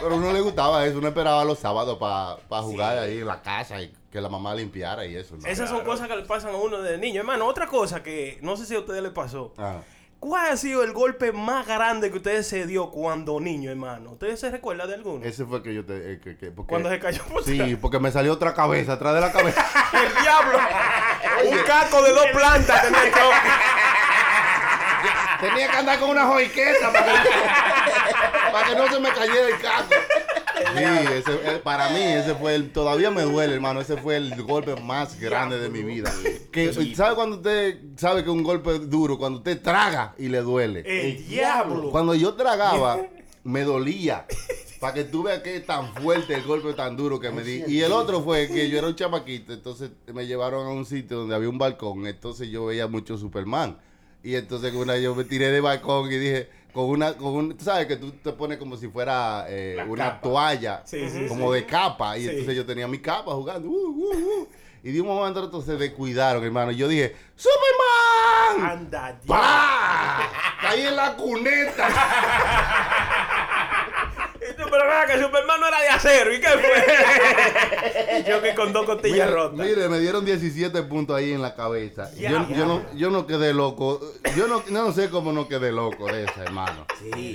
Pero a uno le gustaba eso. Uno esperaba los sábados para jugar ahí en la casa y que la mamá limpiara y eso. ¿no? Esas son cosas que le pasan a uno de niño. Hermano, otra cosa que no sé si a ustedes les pasó. Ah. ¿Cuál ha sido el golpe más grande que ustedes se dio cuando niño, hermano? ¿Ustedes se recuerdan de alguno? Ese fue que yo te. eh, que- que- porque- Cuando se cayó por Sí, atrás. porque me salió otra cabeza atrás de la cabeza. ¡El diablo! Un caco de dos plantas tenía el choque. Tenía que andar con una joiqueta para que, para que no se me cayera el caco. Sí, ese, eh, para mí ese fue el, todavía me duele, hermano, ese fue el golpe más grande de mi vida. Que, ¿Sabe cuando usted sabe que un golpe es duro? Cuando usted traga y le duele. ¡El diablo! Cuando yo tragaba, me dolía. Para que tú veas que es tan fuerte el golpe tan duro que me di. Y el otro fue que yo era un chamaquito, entonces me llevaron a un sitio donde había un balcón, entonces yo veía mucho Superman. Y entonces una yo me tiré de balcón y dije, con una, con un, tú sabes que tú te pones como si fuera eh, una toalla, Sí, sí, como de capa. Y entonces yo tenía mi capa jugando. uh, uh, uh. Y de un momento a otro se descuidaron, hermano. Y yo dije, ¡Superman! Anda, diablo. ¡Pah! Caí en la cuneta. Pero nada, que Superman no era de acero. ¿Y qué fue? Y yo que con dos costillas Mire, rotas. mire, me dieron 17 puntos ahí en la cabeza. Yo, Ya. yo no, yo no quedé loco. Yo no, no sé cómo no quedé loco de esa, hermano.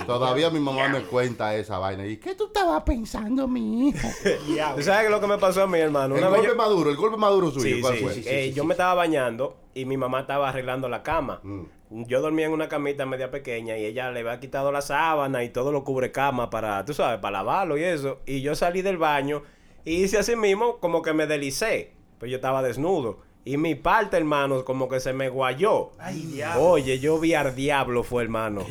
Todavía mi mamá me cuenta esa vaina. ¿Y qué tú estabas pensando, mi hijo? ¿Tú sabes lo que me pasó a mi hermano? El Una vez golpe yo- maduro, el golpe maduro suyo, Sí, ¿cuál sí, fue? sí, Eh, yo me estaba bañando y mi mamá estaba arreglando la cama. Mm. Yo dormía en una camita media pequeña y ella le había quitado la sábana y todo lo cubre cama para, tú sabes, para lavarlo y eso. Y yo salí del baño y hice así mismo como que me deslicé. Pues yo estaba desnudo. Y mi parte, hermano, como que se me guayó. Ay, diablo. Oye, yo vi al diablo, fue hermano.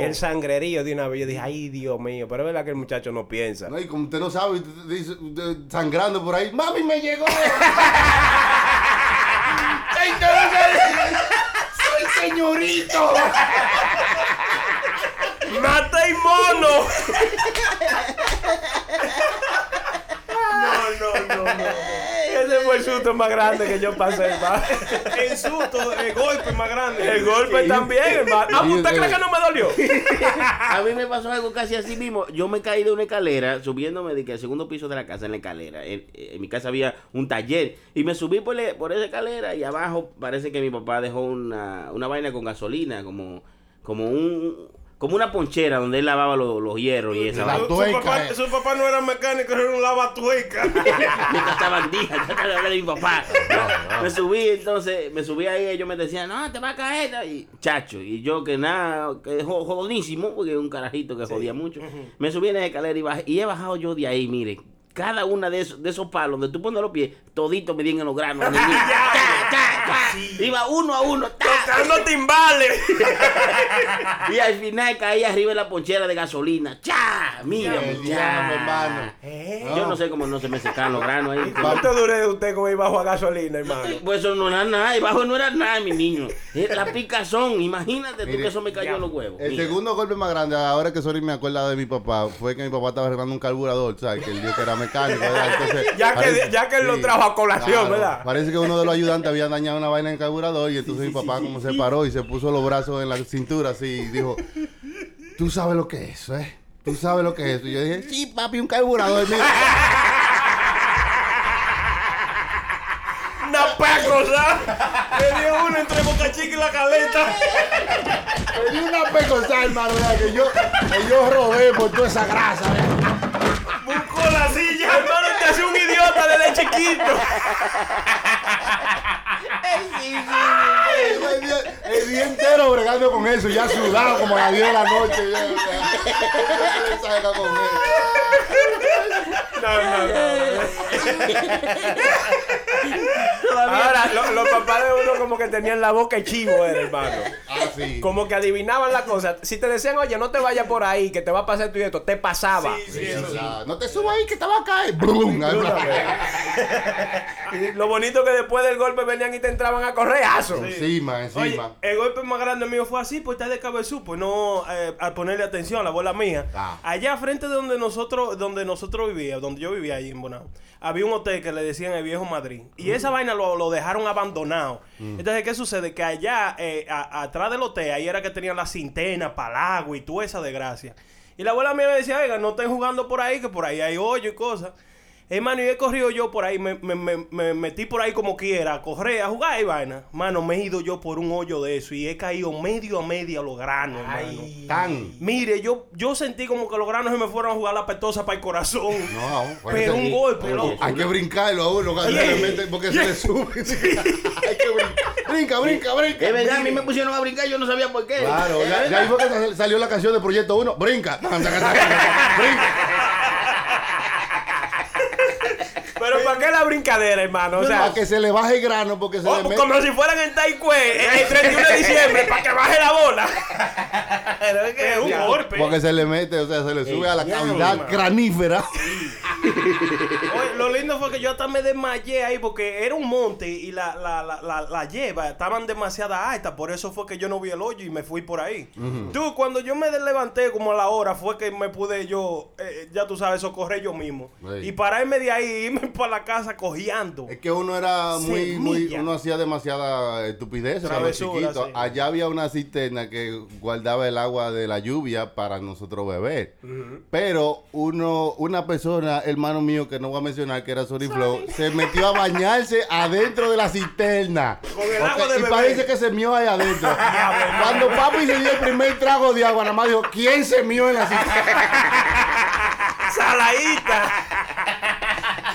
El sangrerío de una vez. Yo dije, ay, Dios mío. Pero es verdad que el muchacho no piensa. No, y como usted no sabe, dice, sangrando por ahí, ¡Mami, me llegó! ¡Soy señorito! ¡Mata y mono! No, no, no, no. Ese fue el susto más grande que yo pasé, hermano. El susto, el golpe más grande. El golpe también, hermano. Ah, ¿usted cree que no me dolió? A mí me pasó algo casi así mismo. Yo me caí de una escalera, subiéndome de que al segundo piso de la casa, en la escalera. En, en mi casa había un taller. Y me subí por, le- por esa escalera y abajo parece que mi papá dejó una, una vaina con gasolina, como, como un como una ponchera donde él lavaba los, los hierros y esa La. Su, papá, eh. su papá no era mecánico, era un lavatueca. Mientras estaban días, trata de hablar de mi papá. Me subí, entonces, me subí ahí, ellos me decían, no, te va a caer. Y, chacho, y yo que nada, que jo- jodísimo, porque un carajito que jodía mucho. Me subí en la escalera y bajé, y he bajado yo de ahí, mire. Cada una de esos, de esos palos donde tú pones los pies, todito me dieron en los granos. Cha, cha, cha. Iba uno a uno. ta. Tocando timbales. Y al final caí arriba de la ponchera de gasolina. ¡Cha! Mira, El hermano. Yo no sé cómo no se me secaron los granos ahí. ¿Cuánto duré usted con ir bajo a gasolina, hermano? Pues eso no era nada, y bajo no era nada, mi niño. La picazón, imagínate tú que eso me cayó en los huevos. El Mira. segundo golpe más grande, ahora que Sori me acuerda de mi papá, fue que mi papá estaba arreglando un carburador, ¿sabes? Que él dijo que era mecánico, ¿verdad? Entonces, Ya que- ya que él lo trajo a colación, ¿verdad? Parece que uno de los ayudantes había dañado una vaina en el carburador y entonces mi papá como se paró y se puso los brazos en la cintura así y dijo, tú sabes lo que es eso, ¿eh? Tú sabes lo que es eso. Y yo dije, sí, papi, un carburador. mira". Una pecosa. Le dio uno entre Boca Chica y la caleta. Me dio una pecosa, hermano, ¿verdad? Que yo, que yo robé por toda esa grasa, ¿verdad? Chiquito. El día, el día entero bregando con eso, ya sudado como a las 10 de la noche. Ya, con eso. Ahora, lo- los papás de uno como que tenían la boca chivo, era, hermano. Ah, sí. Como que adivinaban la cosa. Si te decían, oye, no te vayas por ahí, que te va a pasar esto y esto, te pasaba. No te subas ahí que te va a caer. Brum. Y lo bonito que después del golpe venían y te entraban a correazo. Encima, Oye, encima. el golpe más grande mío fue así, pues está de cabezú, pues no eh, a ponerle atención a la bola mía. Ah. Allá frente de donde nosotros, donde nosotros vivíamos, donde yo vivía allí en Bonao, había un hotel que le decían el viejo Madrid. Y esa vaina lo, lo dejaron abandonado. Entonces, ¿qué sucede? Que allá, eh, a- atrás del hotel, ahí era que tenían la cinterna, palagua y toda esa desgracia. Y la abuela mía me decía, oiga, no estén jugando por ahí, que por ahí hay hoyo y cosas. Hermano, y he corrido yo por ahí, me, me- me- me metí por ahí como quiera, a correr, a jugar y vaina. Mano, me he ido yo por un hoyo de eso y he caído medio a medio a los granos, hermano. Tan. Mire, yo, yo sentí como que los granos se me fueron a jugar la petosa para el corazón. No, pues, Pero un sí. golpe, loco. Hay que brincarlo a uno cuando le mete porque se le sube. Hay que brincar. Brinca, brinca, brinca. Es verdad, a mí me pusieron a brincar, yo no sabía por qué. Claro, ya, ya ahí fue que sal- salió la canción de Proyecto 1. Brinca. Brinca. Pero ¿para qué la brincadera, hermano? O sea, Para que se le baje el grano porque se oh, le mete. como si fueran en Taekwondo el 31 de diciembre, para que baje la bola. Pero es que es un golpe. Porque se le mete, o sea, se le sube a la cavidad man. lo lindo fue que yo hasta me desmayé ahí porque era un monte y la, la, la, la, la hierba estaban demasiado altas. Por eso fue que yo no vi el hoyo y me fui por ahí. Tú, cuando yo me levanté como a la hora, fue que me pude yo, eh, ya tú sabes, socorrer yo mismo. Sí. Y pararme de ahí y irme para la casa cojeando. Es que uno era muy, muy, uno hacía demasiada estupidez Travesura, chiquito. sí. Allá había una cisterna que guardaba el agua de la lluvia para nosotros beber. Pero uno, una persona, hermano mío, que no voy a mencionar, que era Sony Flow, se metió a bañarse adentro de la cisterna. Con el agua de y parece que se mió ahí adentro. Cuando papi se dio el primer trago de agua, nada más dijo, ¿quién se mió en la cisterna? Saladita.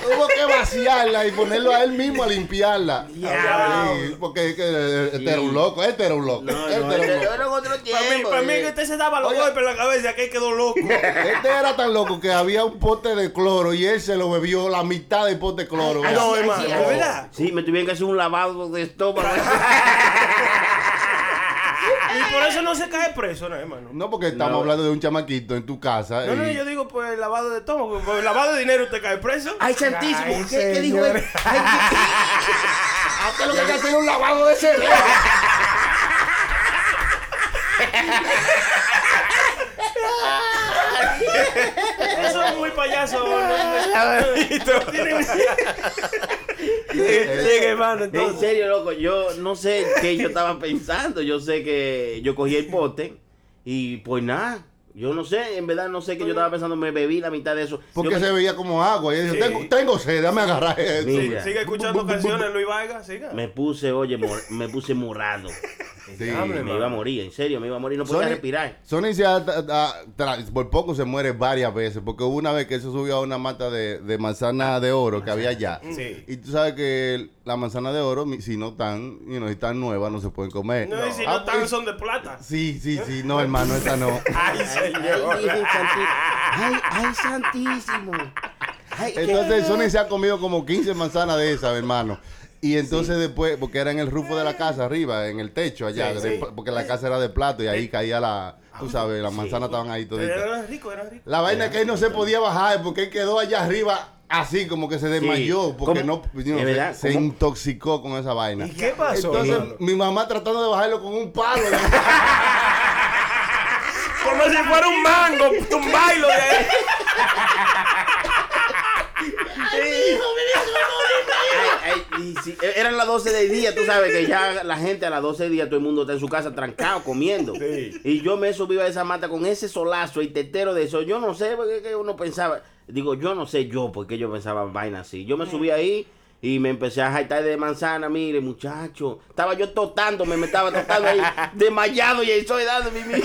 Hubo que vaciarla y ponerlo a él mismo a limpiarla. Sí, porque es que este era un loco, este era un loco. No, este no, era un este era Para mí, para mí eh. que usted se daba los Oye. golpes en la cabeza, que él quedó loco. Este era tan loco que había un pote de cloro y él se lo bebió la mitad del pote de cloro. Ay, No, sí, hermano. Sí, me tuvieron que hacer un lavado de estómago. Y por eso no se cae preso, ¿no, hermano? No, porque estamos No. hablando de un chamaquito en tu casa. No, no, yo digo, pues, el lavado de estómago. Por el lavado de dinero usted cae preso. Ay, santísimo. Ay, ¿Qué, qué dijo él? señor. Ay, ¿A usted lo que hay que hacer un lavado de cerebro? Eso es muy payaso. Sigue, hermano, En serio, loco, yo no sé qué yo estaba pensando. Yo sé que yo cogí el bote y pues nada. Yo no sé, en verdad no sé qué yo estaba pensando. Me bebí la mitad de eso. Porque Yo- se veía como agua. Y él dijo, tengo, tengo sed, dame agarrar eso. Mira. Sigue escuchando canciones, Luis Vargas, siga. Me puse, oye, mor- me puse morado. Sí. me iba a morir, en serio, me iba a morir. No podía Sony- respirar. Sony se ha- por poco se muere varias veces, porque hubo una vez que él se subió a una mata de, de manzana de oro que había allá. Sí. Y tú sabes que la manzana de oro, si no están, you know, si están nuevas, no se pueden comer. No, y si Ah, no están, pues, son de plata. Sí, sí, sí, no, hermano, esa no. Ay, Ay, señor. Ay, ay, santísimo. Ay, Entonces Sony se ha comido como 15 manzanas de esas, hermano. Y entonces después, porque era en el rufo de la casa arriba, en el techo allá, Sí, de- sí. porque la casa era de plato y ahí caía la, tú sabes, las manzanas estaban ahí toditas. Eran ricos, eran ricos. La vaina que él no se podía bajar porque él quedó allá arriba así como que se desmayó porque ¿Cómo? no, se intoxicó con esa vaina. ¿Y qué pasó? Entonces mi mamá tratando de bajarlo con un palo. Como si fuera un mango, tumbailo de ahí. Ay, ay, y si- e, eran las 12 del día, tú sabes que ya la gente a las 12 del día todo el mundo está en su casa trancado comiendo. Sí. Y yo me subí a esa mata con ese solazo y tetero de eso. Yo no sé porque uno pensaba, digo, yo no sé yo por qué yo pensaba vaina así. Yo me subí ahí y me empecé a jaitar de manzana, mire, muchacho. Estaba yo totándome, me estaba totando ahí, desmayado y estoy dando mi mi-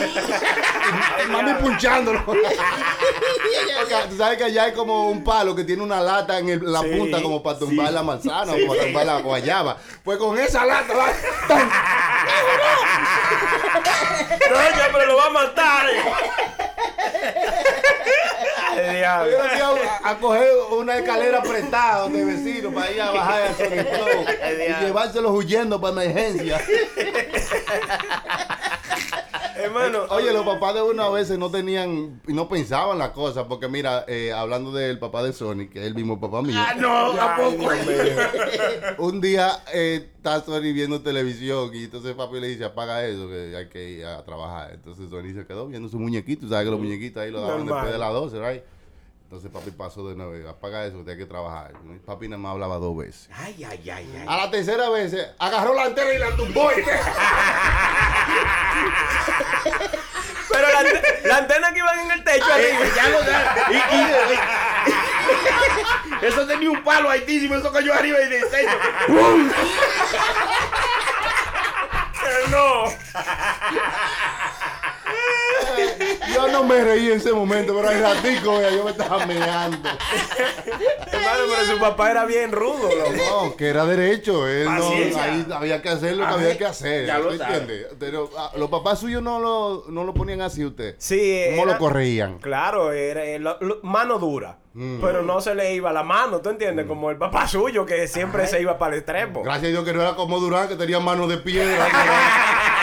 Mami punchándolo. Porque tú sabes que allá hay como un palo que tiene una lata en el- la Sí, punta como para tumbar la manzana o para tumbar la guayaba. Pues con esa lata, va. Doña, pero lo va a matar. Ay, diablo. A coger una escalera prestada de vecino para ir a bajar al Sonic Flow y llevárselos huyendo para emergencia. Hermano, Oye, los papás de uno a veces no tenían y no pensaban las cosas, porque mira, eh, hablando del papá de Sonic, que es el mismo papá mío. Ah, no, ¿a poco? Un día eh, está Sony viendo televisión y entonces papi le dice, apaga eso, que hay que ir a trabajar. Entonces Sony se quedó viendo su muñequito, ¿sabes que los muñequitos ahí lo daban Normal. después de las 12, right? Entonces papi pasó de nuevo, apaga eso, hay que trabajar. Papi nada más hablaba dos veces. Ay, ay, ay, ay. A la tercera vez agarró la antena y la tumbó. y- Pero la, ante- la antena que iban en el techo arriba. ya lo da- y- y- Eso tenía un palo altísimo, eso cayó arriba y de techo. No. Yo no me reí en ese momento, pero al ratico, vea, yo me estaba meando. Hermano, pero su papá era bien rudo, loco. No, que era derecho. Él no, ahí había que hacer lo que había que hacer. ya lo ¿tú sabe. entiendes? Pero ah, los papás suyos no lo, no lo ponían así usted. Sí, ¿Cómo era- lo corregían? Claro, era, eh, lo- lo- mano dura. Pero no se le iba la mano, ¿tú entiendes? Como el papá suyo que siempre se iba para el extremo. Gracias a Dios que no era como Durán, que tenía manos de piedra.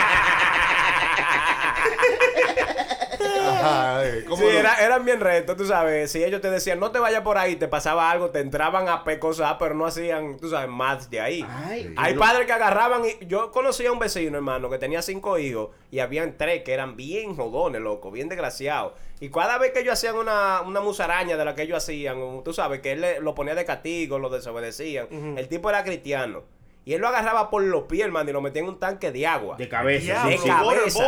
Ajá, eh, ¿cómo Sí, no? era- eran bien retos, tú sabes. Si ellos te decían, no te vayas por ahí, te pasaba algo, te entraban a pecosar, pero no hacían, tú sabes, más de ahí. Ay, Hay padres que agarraban y yo conocí a un vecino, hermano, que tenía cinco hijos y habían tres que eran bien jodones, loco, bien desgraciados. Y cada vez que ellos hacían una, una musaraña de la que ellos hacían, tú sabes, que él le- lo ponía de castigo, lo desobedecían. El tipo era cristiano. Y él lo agarraba por los pies, hermano, y lo metía en un tanque de agua. De cabeza. De sí, cabeza.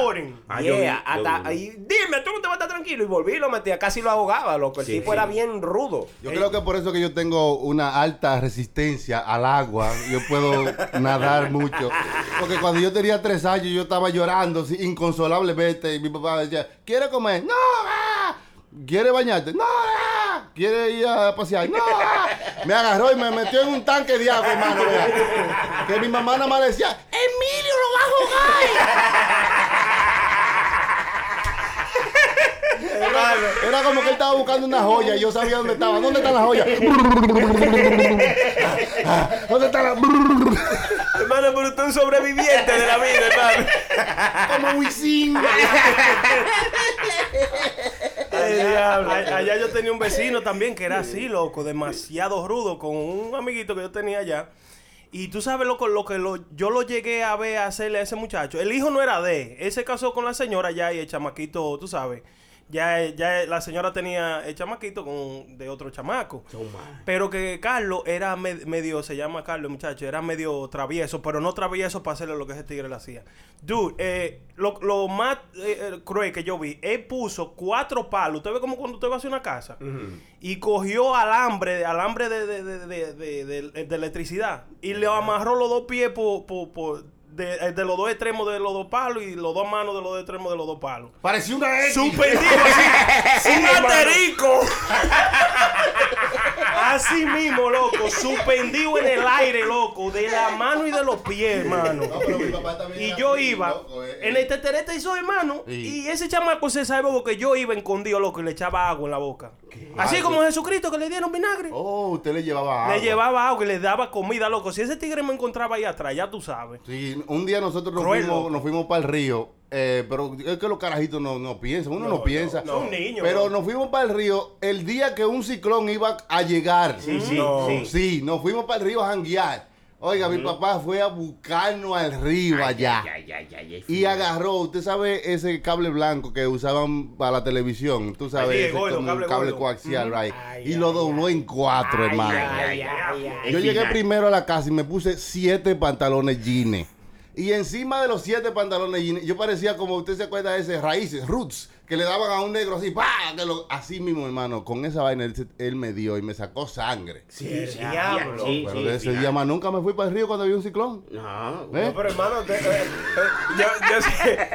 Ah, yo vi, Yeah, yo hasta vi. ahí, dime, tú no te vas a estar tranquilo. Y volví y lo metía, casi lo ahogaba, loco. El Sí, tipo sí. era bien rudo. Yo creo que por eso que yo tengo una alta resistencia al agua. Yo puedo nadar mucho. Porque cuando yo tenía tres años, yo estaba llorando así, inconsolablemente. Y mi papá decía, ¿quiere comer? ¡No! ah". ¿Quiere bañarte? ¡No! ah". ¿Quiere ir a pasear? ¡No! ah". Me agarró y me metió en un tanque de agua, hermano. vea. Que mi mamá nada más decía, ¡Emilio lo va a jugar! Era, era como que él estaba buscando una joya y yo sabía dónde estaba. ¿Dónde está la joya? ¿Dónde está la.? Hermano, pero usted es un sobreviviente de la vida, hermano. Como Wisin. Allá, yo tenía un vecino también que era así, loco, demasiado rudo, con un amiguito que yo tenía allá. Y tú sabes, loco, lo que lo- yo lo llegué a ver hacerle a ese muchacho. El hijo no era de él. Él se casó con la señora ya y el chamaquito, tú sabes. Ya, ya la señora tenía el chamaquito con, de otro chamaco. Pero que Carlos era me- medio, se llama Carlos, muchacho, era medio travieso, pero no travieso para hacerle lo que ese tigre le hacía. Dude, eh, lo, lo más eh, eh, cruel que yo vi, él puso cuatro palos. Usted ve como cuando usted va a hacer una casa. Y cogió alambre, alambre de, de, de, de, de- de- de electricidad. Y le amarró los dos pies por, por- por- de, eh, de los dos extremos de los dos palos y los dos manos de los dos extremos de los dos palos. Parecía una X. Suspendido así. un aterico. Así mismo, loco. Suspendido en el aire, loco. De la mano y de los pies, hermano. No, pero mi papá también Y yo iba loco, eh, en eh. el teterete hizo hermano. Sí. Y ese chamaco se sabe porque yo iba escondido, loco, y le echaba agua en la boca. Así como Jesucristo que le dieron vinagre. Oh, usted le llevaba agua. Le llevaba agua y le daba comida, loco. Si ese tigre me encontraba ahí atrás, ya tú sabes. Sí, un día nosotros nos Cruel, fuimos, nos fuimos para el río, eh, pero es que los carajitos no, no piensan, uno no, piensa. no. Son niños, Pero no. nos fuimos para el río el día que un ciclón iba a llegar. Sí, sí, No. sí. Sí, nos fuimos para el río a janguear. Oiga, mi papá fue a buscarnos al río allá. Ay, ay, ay, ay, ay, Y agarró, usted sabe ese cable blanco que usaban para la televisión, tú sabes, Ay, sí, ese gordo, como cable un cable gordo. coaxial, right? Ay, y ay, lo dobló en cuatro, hermano. ay, ay, ay. Yo llegué final. primero a la casa y me puse siete pantalones jeans. Y encima de los siete pantalones yo parecía como usted se acuerda de ese raíces, roots, que le daban a un negro así, ¡pa! Que lo- así mismo, hermano, con esa vaina él, se- él me dio y me sacó sangre. Sí, sí, diablo. sí, Pero sí, de ese día más nunca me fui para el río cuando había un ciclón. No, ¿Eh? No, pero hermano, te- eh, eh, yo,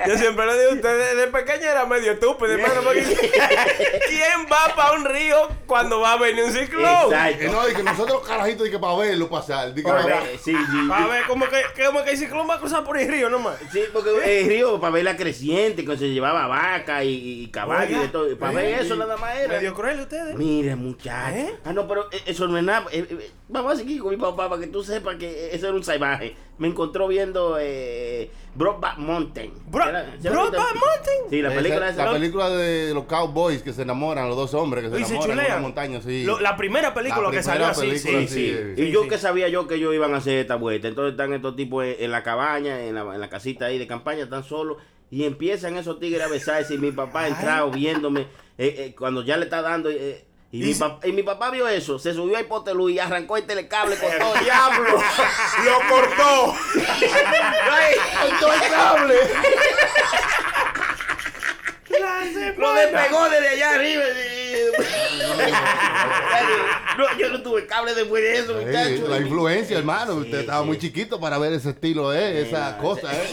yo, siempre le digo a usted, de, de pequeño era medio estúpido, hermano. Porque, ¿Quién va para un río cuando va a venir un ciclón? Y Exacto. no, y que nosotros carajitos, y que para verlo pasar. di que Para para- ver, sí, sí. Para ver cómo que, cómo que el ciclón va a cruzar por el río nomás. Sí, porque el río para ver la creciente, que se llevaba vaca y, y, caballo y todo. Para ver eso nada más era. Medio cruel ustedes. Mire, muchacho. ¿Eh? Ah, no, pero eh, eso no es nada. Eh, eh, vamos a seguir con mi papá para que tú sepas que eso era un salvaje. Me encontró viendo eh, Brokeback Mountain. Bro- ¿Era- ¿se la Brokeback viste? Mountain. Sí, la película Esa- esa. la película de los cowboys que se enamoran, los dos hombres que se Y se enamoran en una montaña, sí. Lo- la primera película La que primera salió así, sí, Sí, sí. sí. Y Sí, yo sí. que sabía yo que ellos iban a hacer esta vuelta. Entonces están estos tipos en, en la cabaña, en la, en la casita ahí de campaña, están solos. Y empiezan esos tigres a besarse. Y mi papá entrado viéndome eh, eh, cuando ya le está dando. eh, y, mi pap- y mi papá vio eso, se subió a hipoteluz y arrancó el telecable con todo. ¡Diablo! ¡Lo cortó! ¡Ay, con todo el cable! Lo despegó desde allá arriba. No, yo no tuve cable después de eso, Sí, muchacho. la influencia, hermano. Usted Sí, estaba sí. muy chiquito para ver ese estilo, eh, esa cosa, eh.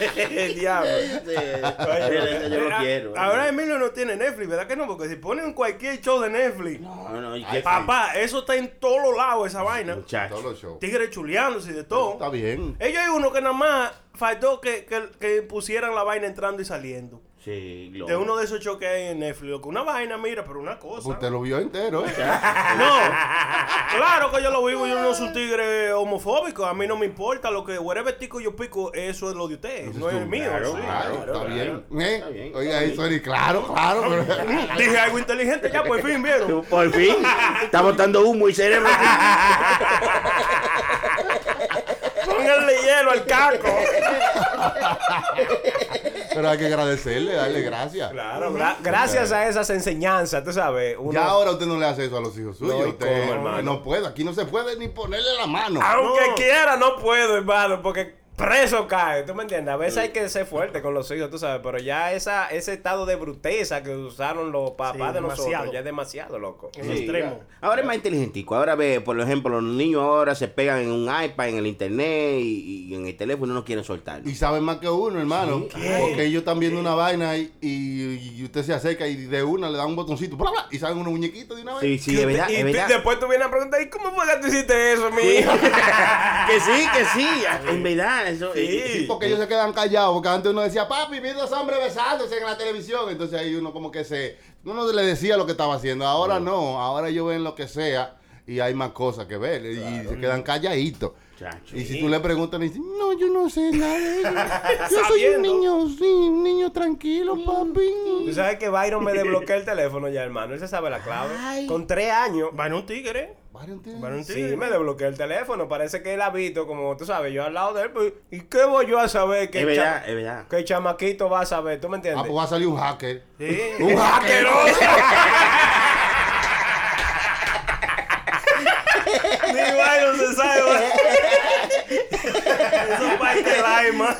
El diablo. Sí, yo lo quiero. Ahora Emilio no tiene Netflix, ¿verdad que no? Porque si ponen cualquier show de Netflix, No, no, ¿y qué? papá, eso está en todos los lados, esa vaina. Muchacho. Todos los shows. Tigres chuleándose y de todo. Está bien. Ellos hay uno que nada más faltó que, que, que pusieran la vaina entrando y saliendo. Sí, De uno de esos shows que hay en Netflix. loco. Una vaina, mira, pero una cosa. Usted lo vio entero, eh. No, claro que yo lo vivo, yo no soy un tigre homofóbico, a mí no me importa lo que whatever tico yo pico, eso es lo de ustedes, no es el mío. Claro, sí. Claro, claro, está bien. ¿eh? Está bien. Oiga, eso es claro, claro. pero- Dije algo inteligente ya, por fin, ¿vieron? Por fin, está botando humo y cerebro. Pónganle hielo al caco. Pero hay que agradecerle, darle gracias. Claro, gra- gracias a esas enseñanzas, tú sabes. Uno, Ya ahora usted no le hace eso a los hijos suyos. No, ¿y usted cómo, hermano? no puede, aquí no se puede ni ponerle la mano. Aunque No. quiera, no puedo, hermano, porque preso cae. ¿Tú me entiendes? A veces hay que ser fuerte con los hijos, tú sabes. Pero ya esa, ese estado de bruteza que usaron los papás Sí, de nosotros demasiado. ya es demasiado, loco. En extremo. Ahora es más inteligentico. Ahora ve, por ejemplo, los niños ahora se pegan en un iPad, en el internet y, y en el teléfono y no quieren soltarlo. Y saben más que uno, hermano. Porque ellos están viendo una vaina y, y- y usted se acerca y de una le dan un botoncito bla, bla, y salen unos muñequitos de una vez. Sí, sí, es verdad, y es tú- verdad. después tú vienes a preguntar, ¿y cómo fue que tú hiciste eso, mi hijo? que sí, que sí. En verdad, eso. Sí. Sí, porque ellos se quedan callados, porque antes uno decía, papi, vi dos hombres besándose en la televisión. Entonces ahí uno como que se, uno le decía lo que estaba haciendo. Ahora no, ahora ellos ven lo que sea y hay más cosas que ver y se quedan calladitos. Chacho. Y si tú le preguntas, le dicen, no, yo no sé nada de eso. Yo soy un Sabiendo. niño, sí, un niño tranquilo, papi. Tú sabes que Byron me desbloquea el teléfono ya, hermano. Él se sabe la clave. Ay. Con tres años. Un tigre. Varios tienen- Van un Sí, tigre. me desbloqueó el teléfono. Parece que él ha visto, como tú sabes, yo al lado de él. pues, ¿Y qué voy yo a saber? Que Es el verdad, chama- es verdad. Que el chamaquito va a saber, ¿tú me Ah, entiendes? pues va a salir un hacker. Sí. Un hacker. Eso parte del alma.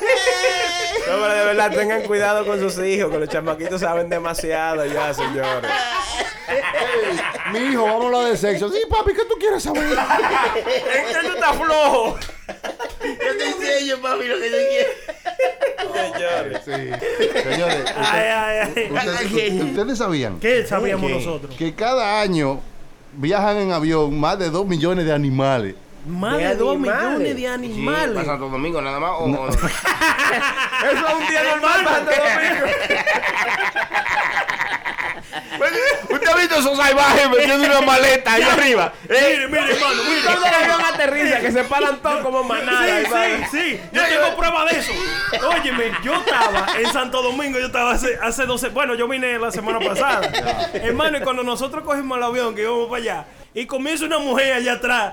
No, pero de verdad, tengan cuidado con sus hijos, que los chamaquitos saben demasiado ya, señores. Mi hijo, vamos a hablar de sexo. Sí, papi, ¿qué tú quieres saber? ¿En qué tú estás flojo? Yo te enseño, papi, lo que yo quiero. Sí. Señores, Ay, ay, ay. ustedes, ustedes sabían ¿Qué sabíamos ¿Qué? nosotros? que cada año viajan en avión más de 2 millones de animales. Más De de millones de Sí, animales. para Santo Domingo nada más. o- o- Eso es un día normal para Santo Domingo. ¿Usted ha visto esos salvajes metiendo una maleta ahí arriba? Mire, mire, hermano, mire. Cuando el avión aterriza, que se paran todos como manada. Sí, sí, sí. Yo tengo prueba de eso. Óyeme, yo estaba en Santo Domingo, yo estaba hace, hace 12... Bueno, yo vine la semana pasada. Hermano, y cuando nosotros cogimos el avión, que íbamos para allá, y comienza una mujer allá atrás...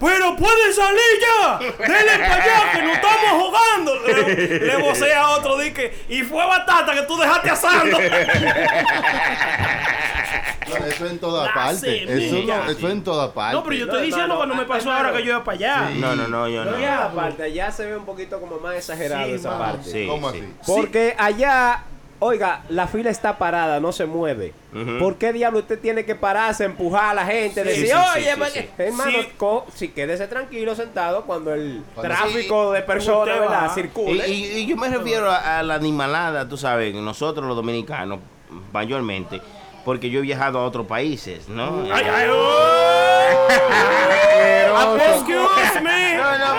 ¡Pero pueden salir ya! ¡Denle para allá que no estamos jugando! Le, le vocea a otro, dice, y fue batata que tú dejaste asando. No, Eso en todas La partes. Eso, no, eso en todas partes. No, pero yo estoy No, diciendo no, cuando me pasó ahora que yo iba para allá. No, no, no, yo no. Ya aparte, ya se ve un poquito como más exagerado Sí, esa parte. Sí, ¿Cómo sí. así? Porque allá, oiga, la fila está parada, no se mueve. ¿Por qué diablo usted tiene que pararse, empujar a la gente? decir, sí, sí, oye, sí, sí. hermano, Sí. co- si quédese tranquilo sentado cuando el Cuando- tráfico de personas, ¿verdad? va. Y, Circule. y- y yo me refiero a, a la animalada, tú sabes, nosotros los dominicanos, mayormente, porque yo he viajado a otros países, ¿no? Ay, ay, oh. Excuse me. No, no,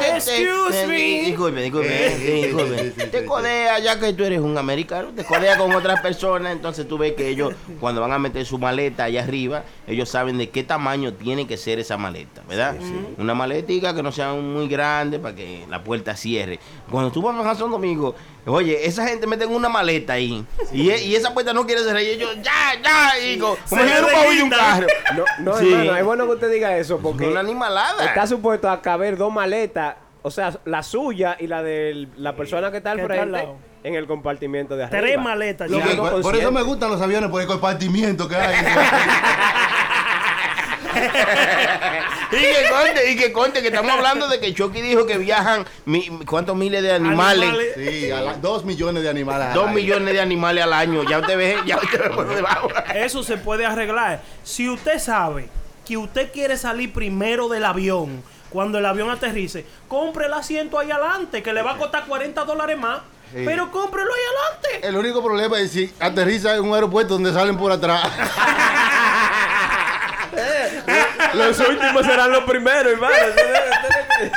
Excuse te- me. Disculpe, disculpe, Te codea, ya que tú eres un americano, te codea con otras personas, entonces tú ves que ellos, cuando van a meter su maleta allá arriba, ellos saben de qué tamaño tiene que ser esa maleta, ¿verdad? Una maletica que no sea muy grande para que la puerta cierre. Cuando tú vas a San Domingo, oye, esa gente mete una maleta ahí, y, e- y esa puerta no quiere cerrar, y ellos, ya, ya, y co- como Se si un un carro. No, no Sí. hermano, es bueno que usted diga eso porque Una animalada. está supuesto a caber dos maletas, o sea, la suya y la de la persona que está al Que está al frente lado. en el compartimiento de arriba. Tres maletas. Ya. que- por, por eso me gustan los aviones, por el compartimiento que hay. Y que conte, y que conte que estamos hablando de que Chucky dijo que viajan mi- cuántos miles de animales. Animales. sí, a la- dos millones de animales. al Dos millones de animales al año. Ya usted ve, ya usted ve por debajo. Eso se puede arreglar. Si usted sabe que usted quiere salir primero del avión, cuando el avión aterrice, compre el asiento ahí adelante, que le va a costar 40 dólares más. Sí. Pero cómprelo ahí adelante. El único problema es si aterriza en un aeropuerto donde salen por atrás. Los últimos serán los primeros, hermano.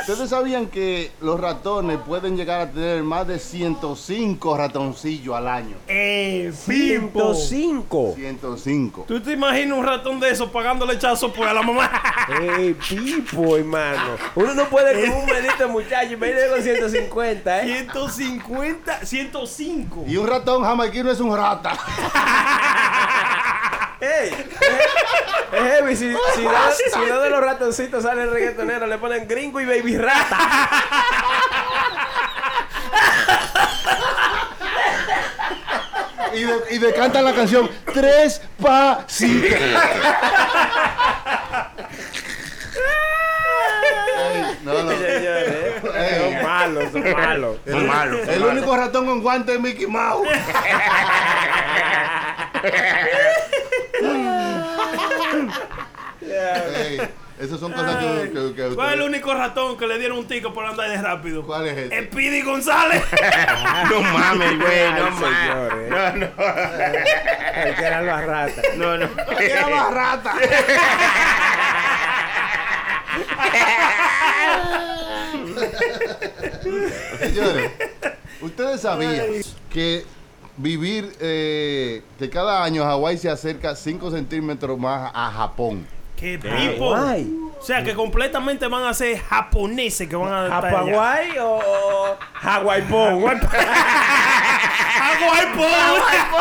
¿Ustedes sabían que los ratones pueden llegar a tener más de 105 ratoncillos al año? Eh, Pipo. 105. 105. ¿Tú te imaginas un ratón de esos pagándole chazo pues a la mamá? Ey, pipo, hermano. Uno no puede con un medito muchacho y venir con 150, ¿eh? 150, 105. Y un ratón jamaiquino es un rata. Ey, es- heavy. Si, si, no de los ratoncitos sale el reggaetonero, le ponen gringo y baby rata. Y, de, y de cantan la canción Tres pasitos. No, no. Ey. son malos, son malos. Son malos. El único ratón con guante es Mickey Mouse. Ey, esas son cosas que, que, que ¿Cuál es el único ratón que le dieron un tico por andar de rápido? ¿Cuál es ese? Speedy González. No mames, güey, no mames. señores. No, no. Ay, que eran las ratas. No, no. Era más rata. Señores, ustedes sabían que vivir, eh, que cada año Hawái se acerca 5 centímetros más a Japón. ¡Qué! Hawái. O sea, que completamente van a ser japoneses que van a. ¿Hawaii o, o Hawaii Hawái, po.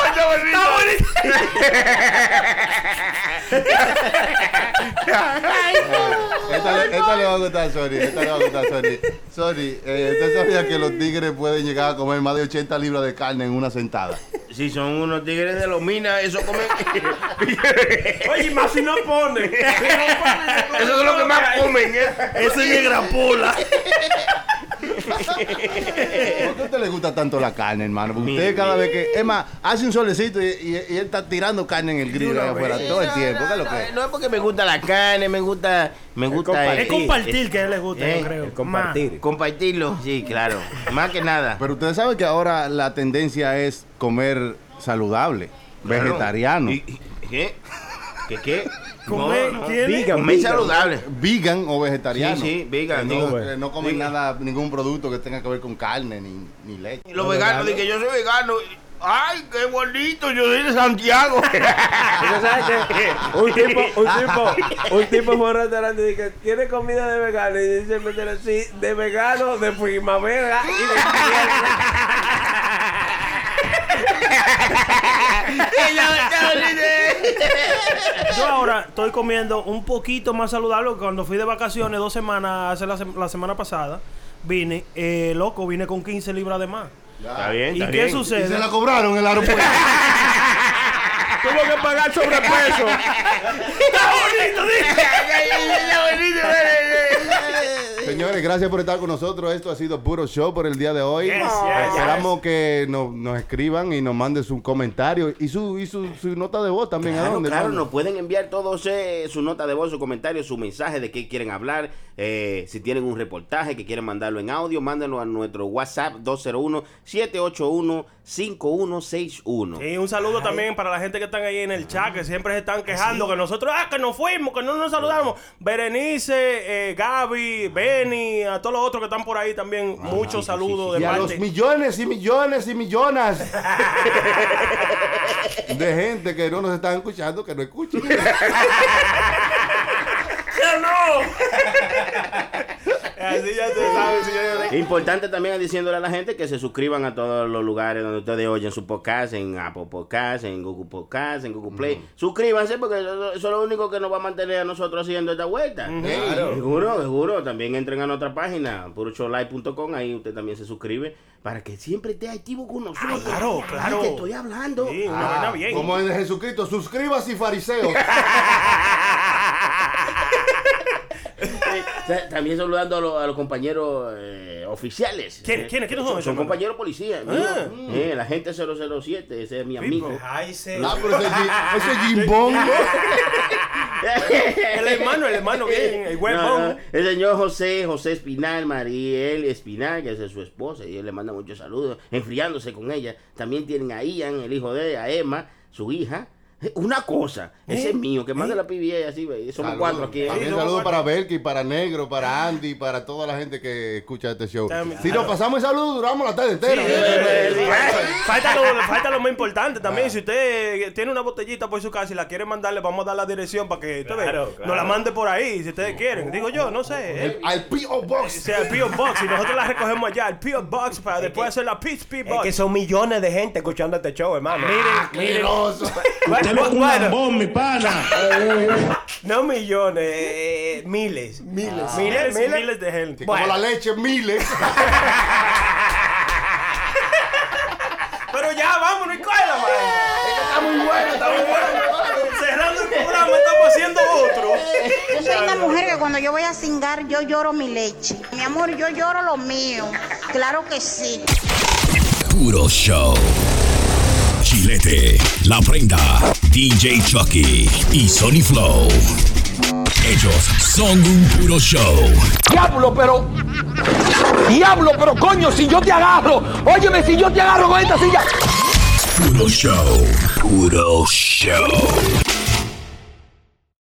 Está bonito. Esta, le- esta le va a gustar a Sony, esta le va a gustar a Sony. Sony, eh, ¿usted sabía que los tigres pueden llegar a comer más de 80 libras de carne en una sentada? Si son unos tigres de los minas, eso comen. Oye, más si no pone. Eso es lo que más comen. ¿eh? Ese es negra pola. ¿Por qué a usted le gusta tanto la carne, hermano? Porque usted cada vez que, es más, hace un solecito y, y- y él está tirando carne en el grill allá afuera todo el tiempo. ¿Qué es lo que es? No es porque me gusta la carne, me gusta. Me gusta. compartir. Es compartir que a él le gusta, Eh, yo creo. El compartir. Compartirlo, sí, claro. Más que nada. Pero ustedes saben que ahora la tendencia es comer saludable, Claro. vegetariano, ¿Y- y- ¿Qué? ¿Qué qué? Comer, No, no. Vegan, Comer vegan. saludable. vegan o vegetariano. Sí, sí, vegan, Que digo. no, que no comen Vegan. nada, ningún producto que tenga que ver con carne ni, ni leche. Y los veganos, de que yo soy vegano. ¡Ay, qué bonito! Yo soy de Santiago. ¿Usted sabe que un tipo, un tipo, un tipo fue a un restaurante y dice, ¿tiene comida de vegano? Y dice el mesero, sí, de vegano, de primavera y de Yo ahora estoy comiendo un poquito más saludable que cuando fui de vacaciones dos semanas, hace la, sem- la semana pasada, vine, eh, loco, vine con 15 libras de más. Está bien, ¿Y está qué bien. Y sucede? se la cobraron en el aeropuerto. Tuvo que pagar sobrepeso. ¡Está bonito, Señores, gracias por estar con nosotros. Esto ha sido puro show por el día de hoy. Yes, yes, Esperamos que nos, nos escriban y nos manden su comentario y su, y su, su nota de voz también. ¿A Claro, dónde? claro, nos pueden enviar todos eh, su nota de voz, su comentario, su mensaje de qué quieren hablar. Eh, si tienen un reportaje que quieren mandarlo en audio, mándenlo a nuestro WhatsApp 201-781-5161. Y un saludo también para la gente que están ahí en el chat, que siempre se están quejando que nosotros, ah, que nos fuimos, que no nos saludamos. Berenice, eh, Gaby, Benny, a todos los otros que están por ahí también, muchos saludos de Y a los millones y millones y millones de gente que no nos están escuchando, que no escuchen. Así ya se sabe, señores. Importante también diciéndole a la gente que se suscriban a todos los lugares donde ustedes oyen su podcast, en Apple Podcast, en Google Podcast, en Google Play. Suscríbanse porque eso, eso es lo único que nos va a mantener a nosotros haciendo esta vuelta. Seguro, seguro. También entren a nuestra página, puroshowlive.com, ahí usted también se suscribe para que siempre esté activo con nosotros. claro, Ay, claro. Te estoy hablando. Sí, bien. Como en Jesucristo, suscríbase y fariseo. O sea, También saludando a, los- a los compañeros eh, oficiales. ¿Quién- Eh, quiénes- quiénes son Son compañeros policías. Ah. Eh, la gente 007, ese es mi amigo. Ay. Ah, pero ese, ese Jimbón. El hermano, el hermano bien, el buen No, no, El señor José, José Espinal, Mariel Espinal, que es su esposa, y él le manda muchos saludos, enfriándose con ella. También tienen a Ian, el hijo de ella, a Emma, su hija. Eh, Una cosa, ese es mío, que manda la PBA así, ve, somos cuatro aquí. ¿eh? También cuatro. para Belki, para Negro, para Andy, para toda la gente que escucha este show. También, Si nos pasamos el saludo, duramos la tarde entera. Falta lo, falta lo más importante también. Si usted tiene una botellita por su casa y la quiere mandarle, vamos a dar la dirección para que usted vea, Claro, claro. nos la mande por ahí, si ustedes quieren. Digo yo, no sé. El- eh. al P.O. Box. sea el P.O. Box y nosotros la recogemos allá, el P.O. Box, para después hacer la Peach P. Es Box. que son millones de gente escuchando este show, hermano. Bueno, bueno, mi pana. No millones, eh, miles. Miles. miles miles de gente. Como la leche, miles. Pero ya, vámonos y cuela, man. Está muy bueno, está muy bueno. Cerrando el programa, estamos haciendo otro. Yo soy una mujer que cuando yo voy a cingar, yo lloro mi leche. Mi amor, yo lloro lo mío. Claro que sí. Puro Show. Chilete, La Prenda, DJ Chucky y Sony Flow. Ellos son un puro show. Diablo, pero. Diablo, pero coño, si yo te agarro. Óyeme, si yo te agarro con esta silla. Puro show. Puro show.